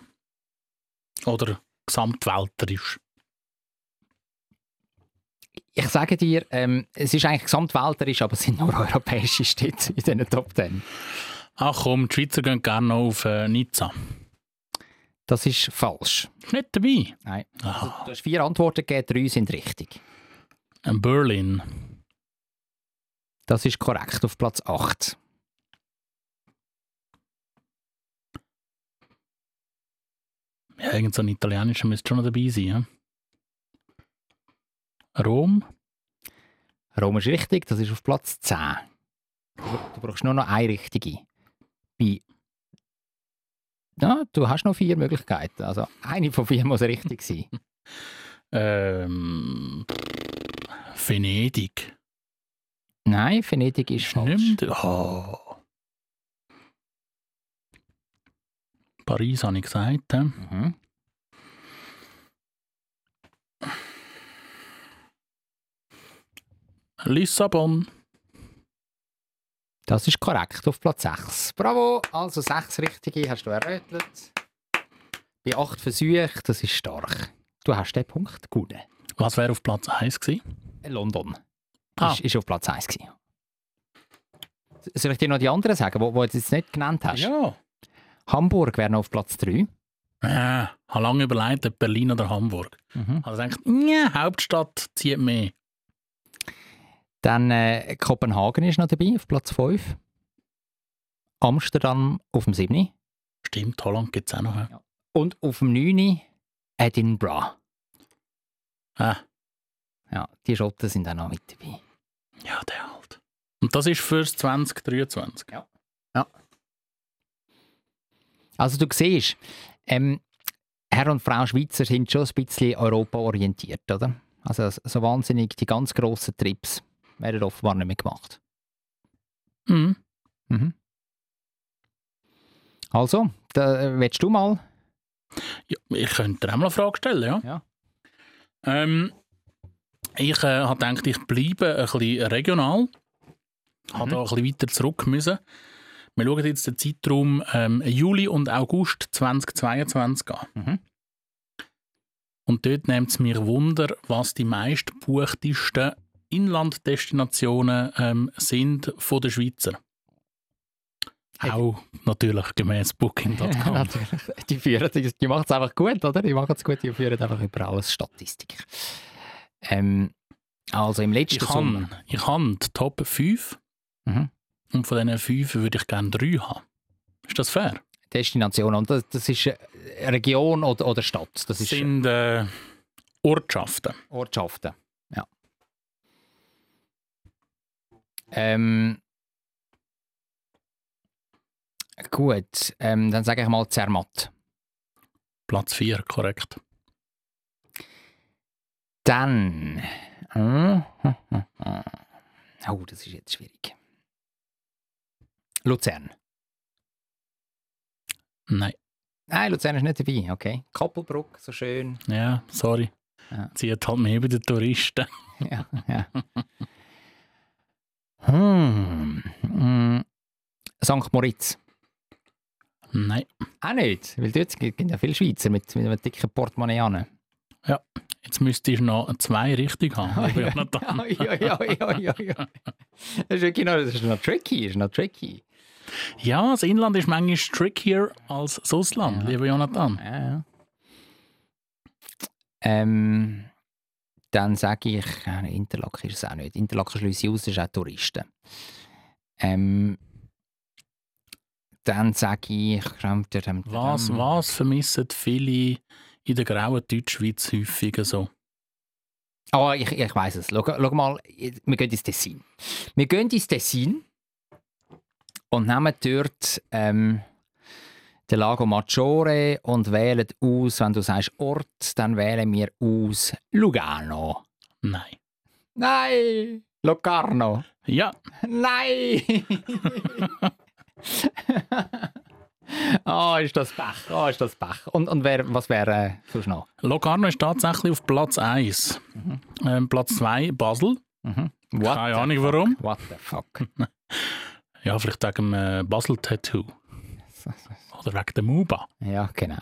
Oder gesamtwelterisch. Ich sage dir, ähm, es ist eigentlich gesamtwelterisch, aber es sind nur europäische Städte in diesen Top 10. Ach komm, die Schweizer gehen gerne noch auf äh, Nizza. Das ist falsch. Ist nicht dabei. Nein. Ah, Du hast vier Antworten gegeben, drei sind richtig. äh, Berlin. Das ist korrekt, auf Platz 8. Ja, irgend so ein italienischer müsste schon noch dabei sein. Ja? Rom. Rom ist richtig, das ist auf Platz 10. Du du brauchst nur noch eine richtige. Bei ja, du hast noch vier Möglichkeiten. Also eine von vier muss richtig sein. Ähm, Venedig. Nein, Venedig ist falsch. Oh. Paris habe ich gesagt. Mhm. Lissabon. Das ist korrekt, auf Platz 6. Bravo! Also sechs richtige hast du errötelt. Bei acht Versuchen, das ist stark. Du hast den Punkt gewonnen. Was wäre auf Platz 1 gewesen? London. Ah. Ist, ist auf Platz 1 gewesen. Soll ich dir noch die anderen sagen, die du jetzt nicht genannt hast? Ja. Hamburg wäre noch auf Platz 3. Äh, habe lange überlegt, ob Berlin oder Hamburg. Mhm. Also gedacht, Hauptstadt zieht mehr. Dann äh, Kopenhagen ist noch dabei, auf Platz 5. Amsterdam auf dem 7. Stimmt, Holland gibt es auch noch. Ja. Und auf dem 9. Edinburgh. Ah, Ja, die Schotten sind auch noch mit dabei. ja, der halt. Und das ist fürs 2023. Also du siehst, ähm, Herr und Frau Schweizer sind schon ein bisschen europaorientiert, oder? Also so wahnsinnig die ganz grossen Trips werden offenbar nicht mehr gemacht. Mhm. Mhm. Also, da, willst du mal? Ja, ich könnte dir auch mal eine Frage stellen, ja? Ja. Ähm, ich äh, habe gedacht, ich bleibe ein bisschen regional. Ich habe Mhm. da ein bisschen weiter zurück müssen. Wir schauen jetzt den Zeitraum ähm, Juli und August 2022 an. Mhm. Und dort nimmt es mir Wunder, was die meistgebuchtesten Inlanddestinationen ähm, sind von den Schweizer. Auch natürlich gemäß Booking.com. natürlich. Die führen, die, die machen es einfach gut, oder? Die machen es gut, die führen einfach über alles Statistik. Ähm, also im letzten ich Sommer. habe ich habe die Top 5 Mhm. und von diesen 5 würde ich gerne 3 haben. Ist das fair? Destination. Und das, das ist Region oder, oder Stadt. Das sind äh, Ortschaften. Ortschaften. Ähm, gut, ähm, dann sage ich mal Zermatt. Platz 4, korrekt. Dann. Oh, das ist jetzt schwierig. Luzern. Nein. Nein, Luzern ist nicht dabei, okay. Koppelbruck, so schön. Ja, sorry. Ja. Zieht halt mehr bei den Touristen. ja, ja. Hm. hm. St. Moritz. Nein. Auch nicht, weil dort gibt ja viele Schweizer mit, mit einem dicken Portemonnaie an. Jetzt müsstest du noch zwei richtig haben. lieber Jonathan. ja, ja, ja, ja, ja. Das ist wirklich noch, das ist noch tricky, das ist noch tricky. Ja, das Inland ist manchmal trickier als das Ausland, Ja. lieber Jonathan. Ja, ja. Ähm, dann sage ich, äh, Interlaken ist es auch nicht. Interlaken schließe ich aus, das ist auch Touristen. Ähm, dann sage ich, Was, was vermissen viele in der grauen Deutschschweiz häufig so? Ah, ich, ich weiß es. Schau, schau mal, wir gehen ins Tessin. Wir gehen ins Tessin und nehmen dort ähm, den Lago Maggiore und wählen aus, wenn du sagst Ort, dann wählen wir aus Lugano. Nein. Nein! Locarno. Ja, Nein! Ah, ist das Pech. Ah, ist das Pech. Und, und wer, was wäre äh, noch? Locarno ist tatsächlich auf Platz 1. Ähm, Platz 2 Basel. Mhm. What Keine Ahnung fuck? warum. What the fuck? Ja, vielleicht wegen dem äh, Basel-Tattoo. Oder wegen der Muba. ja, genau.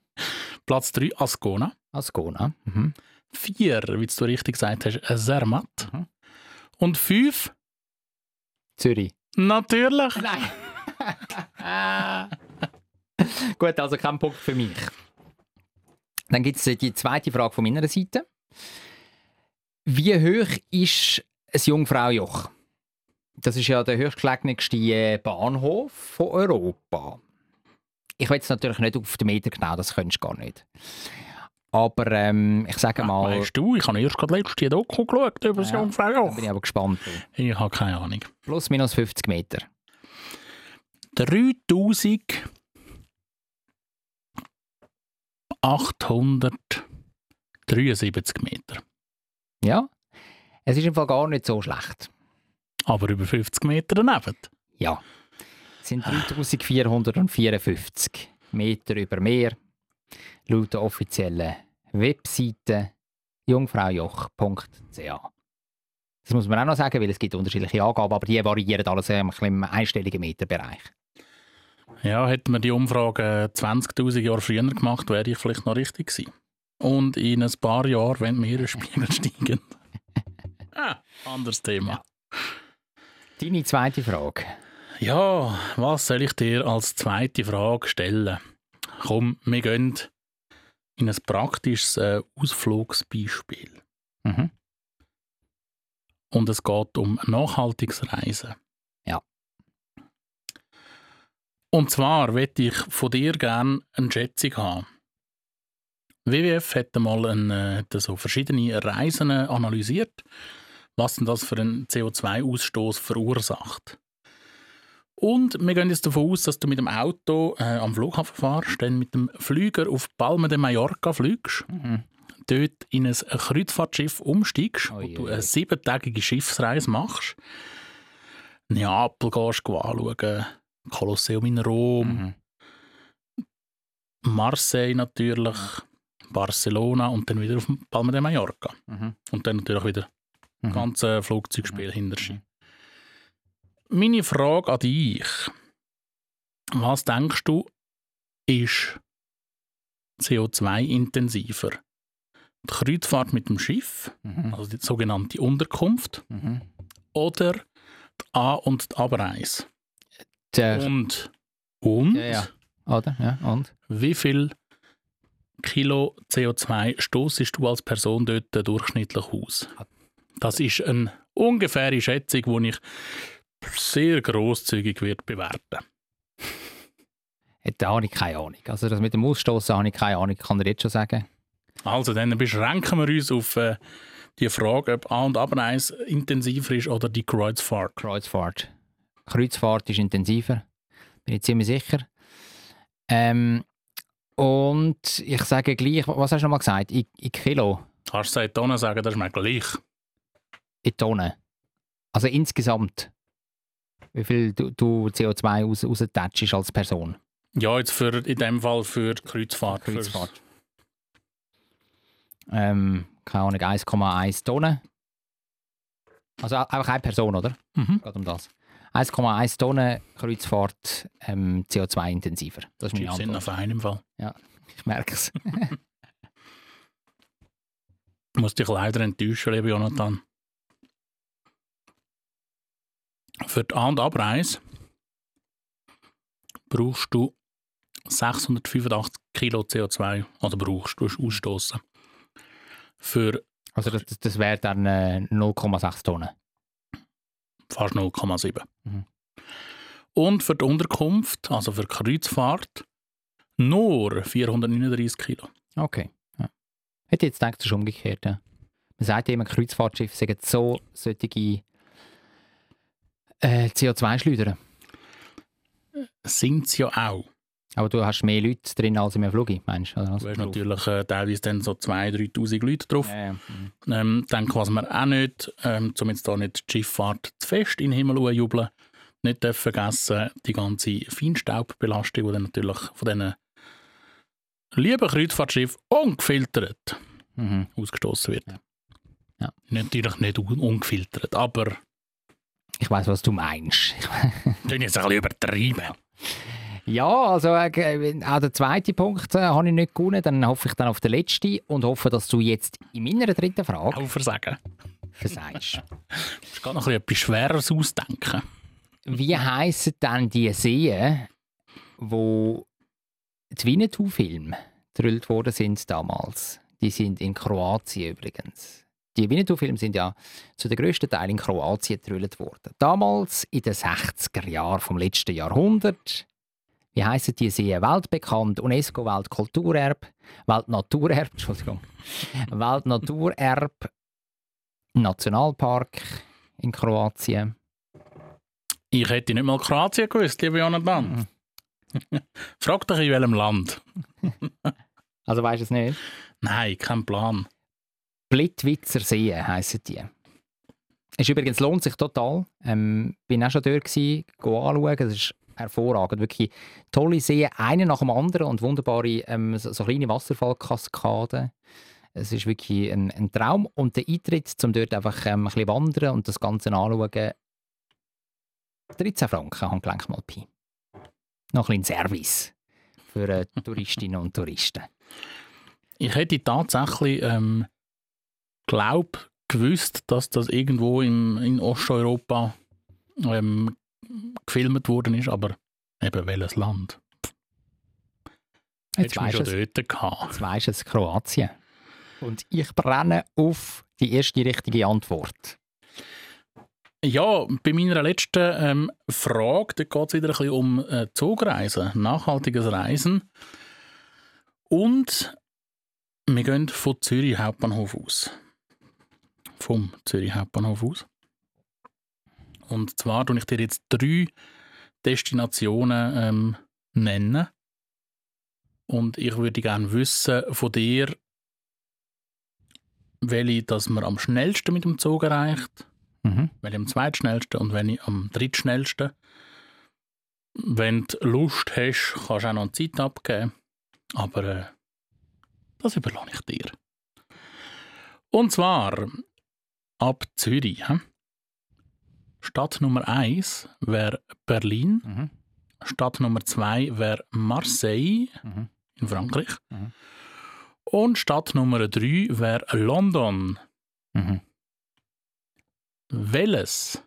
Platz 3 Ascona. Ascona. Mhm. 4, wie du richtig gesagt hast, Zermatt. Mhm. Und 5 Zürich. natürlich Nein. Gut, also kein Punkt für mich. Dann gibt es die zweite Frage von meiner Seite. Wie hoch ist ein Jungfraujoch? Das ist ja der höchstgelegenste äh, Bahnhof von Europa. Ich weiß natürlich nicht auf den Meter genau, das könntest du gar nicht. Aber ähm, ich sage mal, Weißt du, ich habe erst gerade letzte Doku geschaut über das Ja, da Jungfraujoch. bin ich aber gespannt. Ich habe keine Ahnung. Plus minus 50 Meter. 3873 Meter. Ja, es ist im Fall gar nicht so schlecht. Aber über 50 Meter daneben. Ja, es sind 3454 Meter über Meer, laut der offiziellen Webseite jungfraujoch.ca. Das muss man auch noch sagen, weil es gibt unterschiedliche Angaben, aber die variieren alles ein im einstelligen Meterbereich. Ja, hätten wir die Umfrage 20.000 Jahre früher gemacht, wäre ich vielleicht noch richtig gewesen. Und in ein paar Jahren, wenn die Meeresspiegel steigen. ah, anderes Thema. Deine zweite Frage. Ja, was soll ich dir als zweite Frage stellen? Komm, wir gehen in ein praktisches äh, Ausflugsbeispiel. Mhm. und es geht um nachhaltiges Reisen. Ja. Und zwar möchte ich von dir gerne eine Schätzung haben. WWF hat mal ein, äh, so verschiedene Reisen analysiert, was denn das für einen CO2-Ausstoß verursacht. Und wir gehen jetzt davon aus, dass du mit dem Auto äh, am Flughafen fahrst, dann mit dem Flüger auf Palma de Mallorca fliegst, Mhm. dort in ein Kreuzfahrtschiff umsteigst, Oi, wo du eine siebentägige Schiffsreise machst, Neapel gehst du anschauen, Kolosseum in Rom, Mhm. Marseille natürlich, Barcelona und dann wieder auf Palma de Mallorca. Mhm. Und dann natürlich wieder Mhm. ganze Flugzeugspiel hinter sich. Meine Frage an dich. Was denkst du, ist CO2-intensiver? Die Kreuzfahrt mit dem Schiff, Mhm. also die sogenannte Unterkunft, Mhm. oder die An- und die Abreise? Der, Und, und ja, ja. Oder? Ja, und? wie viel Kilo CO2 stoßest du als Person dort durchschnittlich aus? Das ist eine ungefähre Schätzung, die ich sehr großzügig wird bewerten. Da habe ich keine Ahnung. Also das mit dem Ausstoßen habe ich keine Ahnung, kann ich jetzt schon sagen. Also dann beschränken wir uns auf äh, die Frage, ob An- und Abreise intensiver ist oder die Kreuzfahrt. Kreuzfahrt. Kreuzfahrt ist intensiver, bin ich ziemlich sicher. Ähm, und ich sage gleich, was hast du nochmal gesagt? In, in Kilo, Kannst du seit Tonnen sagen, das ist mir gleich. in Tonnen. Also insgesamt. Wie viel du, du CO2 raus, raustätschst als Person? Ja, jetzt für, in dem Fall für Kreuzfahrt. Kreuzfahrt. Ähm, keine Ahnung, 1,1 Tonnen. Also einfach eine Person, oder? Mhm. Geht um das. 1,1 Tonnen Kreuzfahrt ähm, CO2 intensiver. Das ist meine Antwort. auf einem Fall. Ich merke es. Ich muss dich leider enttäuschen, lieber Jonathan. Für die An- und Abreise brauchst du 685 Kilo CO2. Also brauchst du, ausstoßen. Für Also das, das- wäre dann äh, 0,6 Tonnen. fast 0,7. Mhm. Und für die Unterkunft, also für die Kreuzfahrt, nur 439 Kilo. Okay. Ja. Hätte ich jetzt gedacht, das ist umgekehrt. Ja. Man sagt ja immer, Kreuzfahrtschiffe sagen so solche äh, CO2-Schleudern. Sind es ja auch. Aber du hast mehr Leute drin als in einem Flug, meinst du? oder? Du Also hast natürlich äh, teilweise dann so 2'000, 3'000 Leute drauf. Ja, ja. Mhm. Ähm, denke, was wir auch nicht, ähm, um jetzt da nicht die Schifffahrt zu fest in den Himmel jubeln, nicht dürfen vergessen, die ganze Feinstaubbelastung, die dann natürlich von diesen lieben Kreuzfahrtschiffen ungefiltert Mhm. ausgestoßen wird. Ja. Ja. Natürlich nicht un ungefiltert, aber Ich weiß, was du meinst. das ist jetzt ein bisschen übertrieben. Ja, also äh, auch der zweite Punkt äh, habe ich nicht gewonnen. Dann hoffe ich dann auf den letzten und hoffe, dass du jetzt in meiner dritten Frage Auch versagen. versagst. Es geht noch ein bisschen etwas Schwereres ausdenken. Wie heissen dann die Seen, wo die Winnetou-Filme gedrillt worden sind damals? Die sind in Kroatien übrigens. Die Winnetou-Filme sind ja zu der grössten Teil in Kroatien gedrillt worden. Damals in den 60er Jahren vom letzten Jahrhundert. Wie heissen die Seen? Weltbekannt, UNESCO Weltkulturerbe, Weltnaturerbe, Entschuldigung, Weltnaturerbe, Nationalpark in Kroatien. Ich hätte nicht mal Kroatien gewusst, liebe Jonathan. Frag dich in welchem Land. Also weißt du es nicht? Nein, kein Plan. Blitwitzer See heissen die. Es übrigens lohnt sich total. Ähm, bin auch schon dort gewesen, anschauen. Es ist hervorragend. Wirklich tolle Seen, eine nach dem anderen und wunderbare ähm, so, so kleine Wasserfallkaskaden. Es ist wirklich ein, ein Traum. Und der Eintritt, um dort einfach ähm, ein bisschen wandern und das Ganze anschauen, 13 Franken Handgelenk mal Pi. Noch ein bisschen Service für äh, Touristinnen und Touristen. Ich hätte tatsächlich ähm, glaub, gewusst, dass das irgendwo im, in Osteuropa ähm, gefilmt worden ist, aber eben welches Land? Jetzt weisst schon es. dort gehabt. Jetzt weisst du es, Kroatien. Und ich brenne auf die erste richtige Antwort. Ja, bei meiner letzten ähm, Frage, geht es wieder ein bisschen um äh, Zugreisen, nachhaltiges Reisen. Und wir gehen von Zürich Hauptbahnhof aus. Vom Zürich Hauptbahnhof aus. Und zwar tue ich dir jetzt drei Destinationen ähm, nennen. Und ich würde gerne wissen von dir, welche dass man am schnellsten mit dem Zug erreicht, Mhm. welche am zweitschnellsten und welche am drittschnellsten. Wenn du Lust hast, kannst du auch noch Zeit abgeben. Aber äh, das überlasse ich dir. Und zwar ab Zürich. hä? Stadt Nummer 1 wäre Berlin. Mhm. Stadt Nummer 2 wäre Marseille Mhm. in Frankreich. Mhm. Und Stadt Nummer 3 wäre London. Mhm. Welches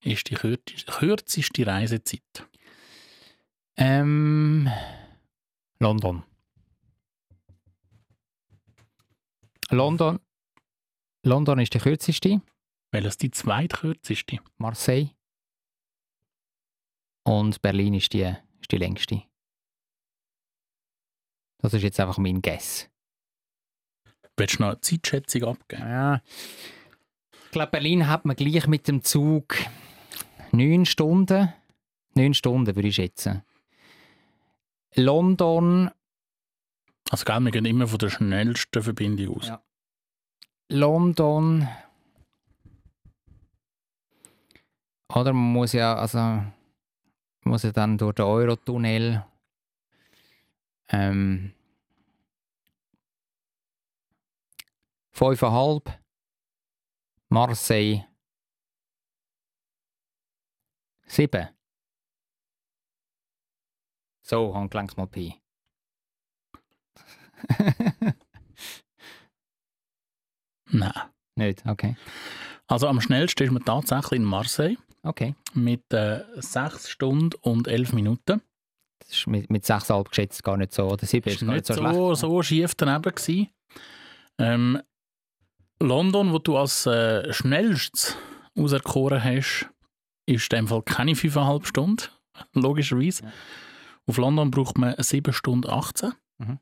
ist die kürz- kürzeste Reisezeit? Ähm, London. London. London ist die kürzeste. Welches die zweitkürzeste? Marseille. Und Berlin ist die, ist die längste. Das ist jetzt einfach mein Guess. Willst du noch eine Zeitschätzung abgeben? Ja. Ich glaube, Berlin hat man gleich mit dem Zug neun Stunden. Neun Stunden würde ich schätzen. London, Also, gell, wir gehen immer von der schnellsten Verbindung aus. Ja. London. Oder man muss ja, also, muss ja dann durch den Eurotunnel. Ähm, fünfeinhalb. Marseille. Sieben. So, Handgelenk mal Pi. Nein. Nicht, okay. Also, am schnellsten ist man tatsächlich in Marseille Okay. mit äh, 6 Stunden und 11 Minuten. Das ist mit, mit 6,5 geschätzt gar nicht so. Oder 7 ist nicht so, so, schief daneben gewesen. Ähm, London, wo du als äh, schnellstes auserkoren hast, ist in dem Fall keine 5,5 Stunden, logischerweise. Ja. Auf London braucht man 7 Stunden 18. Mhm.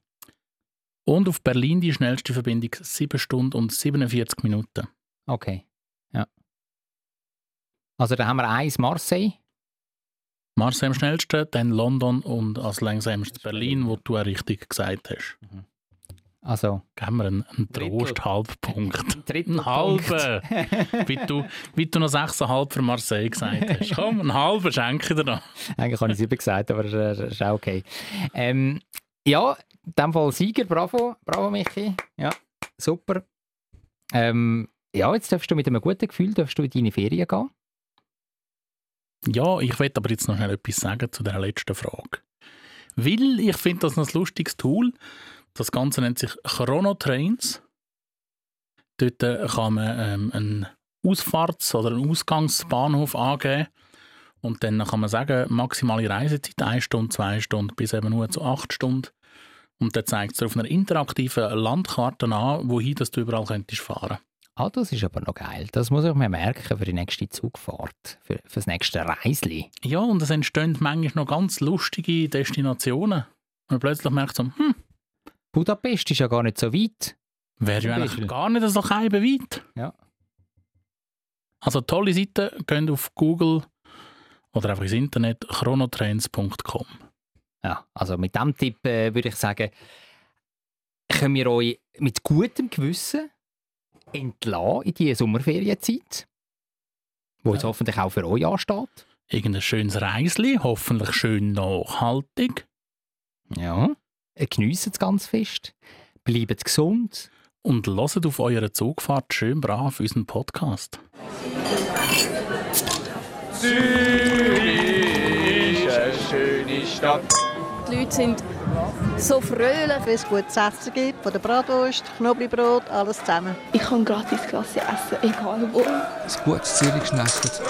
Und auf Berlin die schnellste Verbindung 7 Stunden und 47 Minuten. Okay. Ja. Also da haben wir eins Marseille. Marseille am schnellsten, dann London und als langsamstes Berlin, wo du auch richtig gesagt hast. Also Geben wir einen, einen. Trost-Halbpunkt. Drittel Ein halber. wie, du, wie du noch 6,5 für Marseille gesagt hast. Komm, einen halben schenke ich dir noch. Eigentlich habe ich sieben gesagt, aber das ist auch okay. Ähm, ja, in dem Fall Sieger, bravo, bravo Michi. Ja, super. Ähm, ja, jetzt darfst du mit einem guten Gefühl darfst du in deine Ferien gehen. Ja, ich will aber jetzt noch etwas sagen zu der letzten Frage. Weil ich finde das ein lustiges Tool. Das Ganze nennt sich Chronotrains. Dort äh, kann man ähm, einen Ausfahrts- oder einen Ausgangsbahnhof angeben. Und dann kann man sagen, maximale Reisezeit 1 Stunde, 2 Stunden bis eben nur zu 8 Stunden. Und dann zeigt es dir auf einer interaktiven Landkarte an, wohin dass du überall könntest fahren. Ah, das ist aber noch geil. Das muss ich mir merken für die nächste Zugfahrt, für, für das nächste Reisli. Ja, und es entstehen manchmal noch ganz lustige Destinationen. Und man plötzlich merkt so, hm, Budapest ist ja gar nicht so weit. Wäre ja eigentlich gar nicht so Scheibe weit. Ja. Also tolle Seite, geht auf Google oder einfach ins Internet chronotrains.com. Ja, also mit diesem Tipp äh, würde ich sagen, können wir euch mit gutem Gewissen entlassen in die Sommerferienzeit, wo jetzt Ja. hoffentlich auch für euch ansteht. Irgendein schönes Reisli, hoffentlich schön nachhaltig. Ja. Geniessen es ganz fest. Bleibt gesund. Und hört auf eurer Zugfahrt schön brav unseren Podcast. Zürich ist eine schöne Stadt. Die Leute sind so fröhlich. Wenn es gutes Essen gibt, von der Bratwurst, Knoblauchbrot, alles zusammen. Ich kann gratis Klasse essen, egal wo. Ein gutes Zürich geschnetzelt.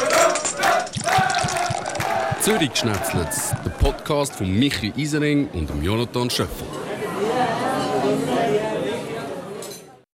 Zürich Schnetzlitz, der Podcast von Michi Isering und Jonathan Schöffel.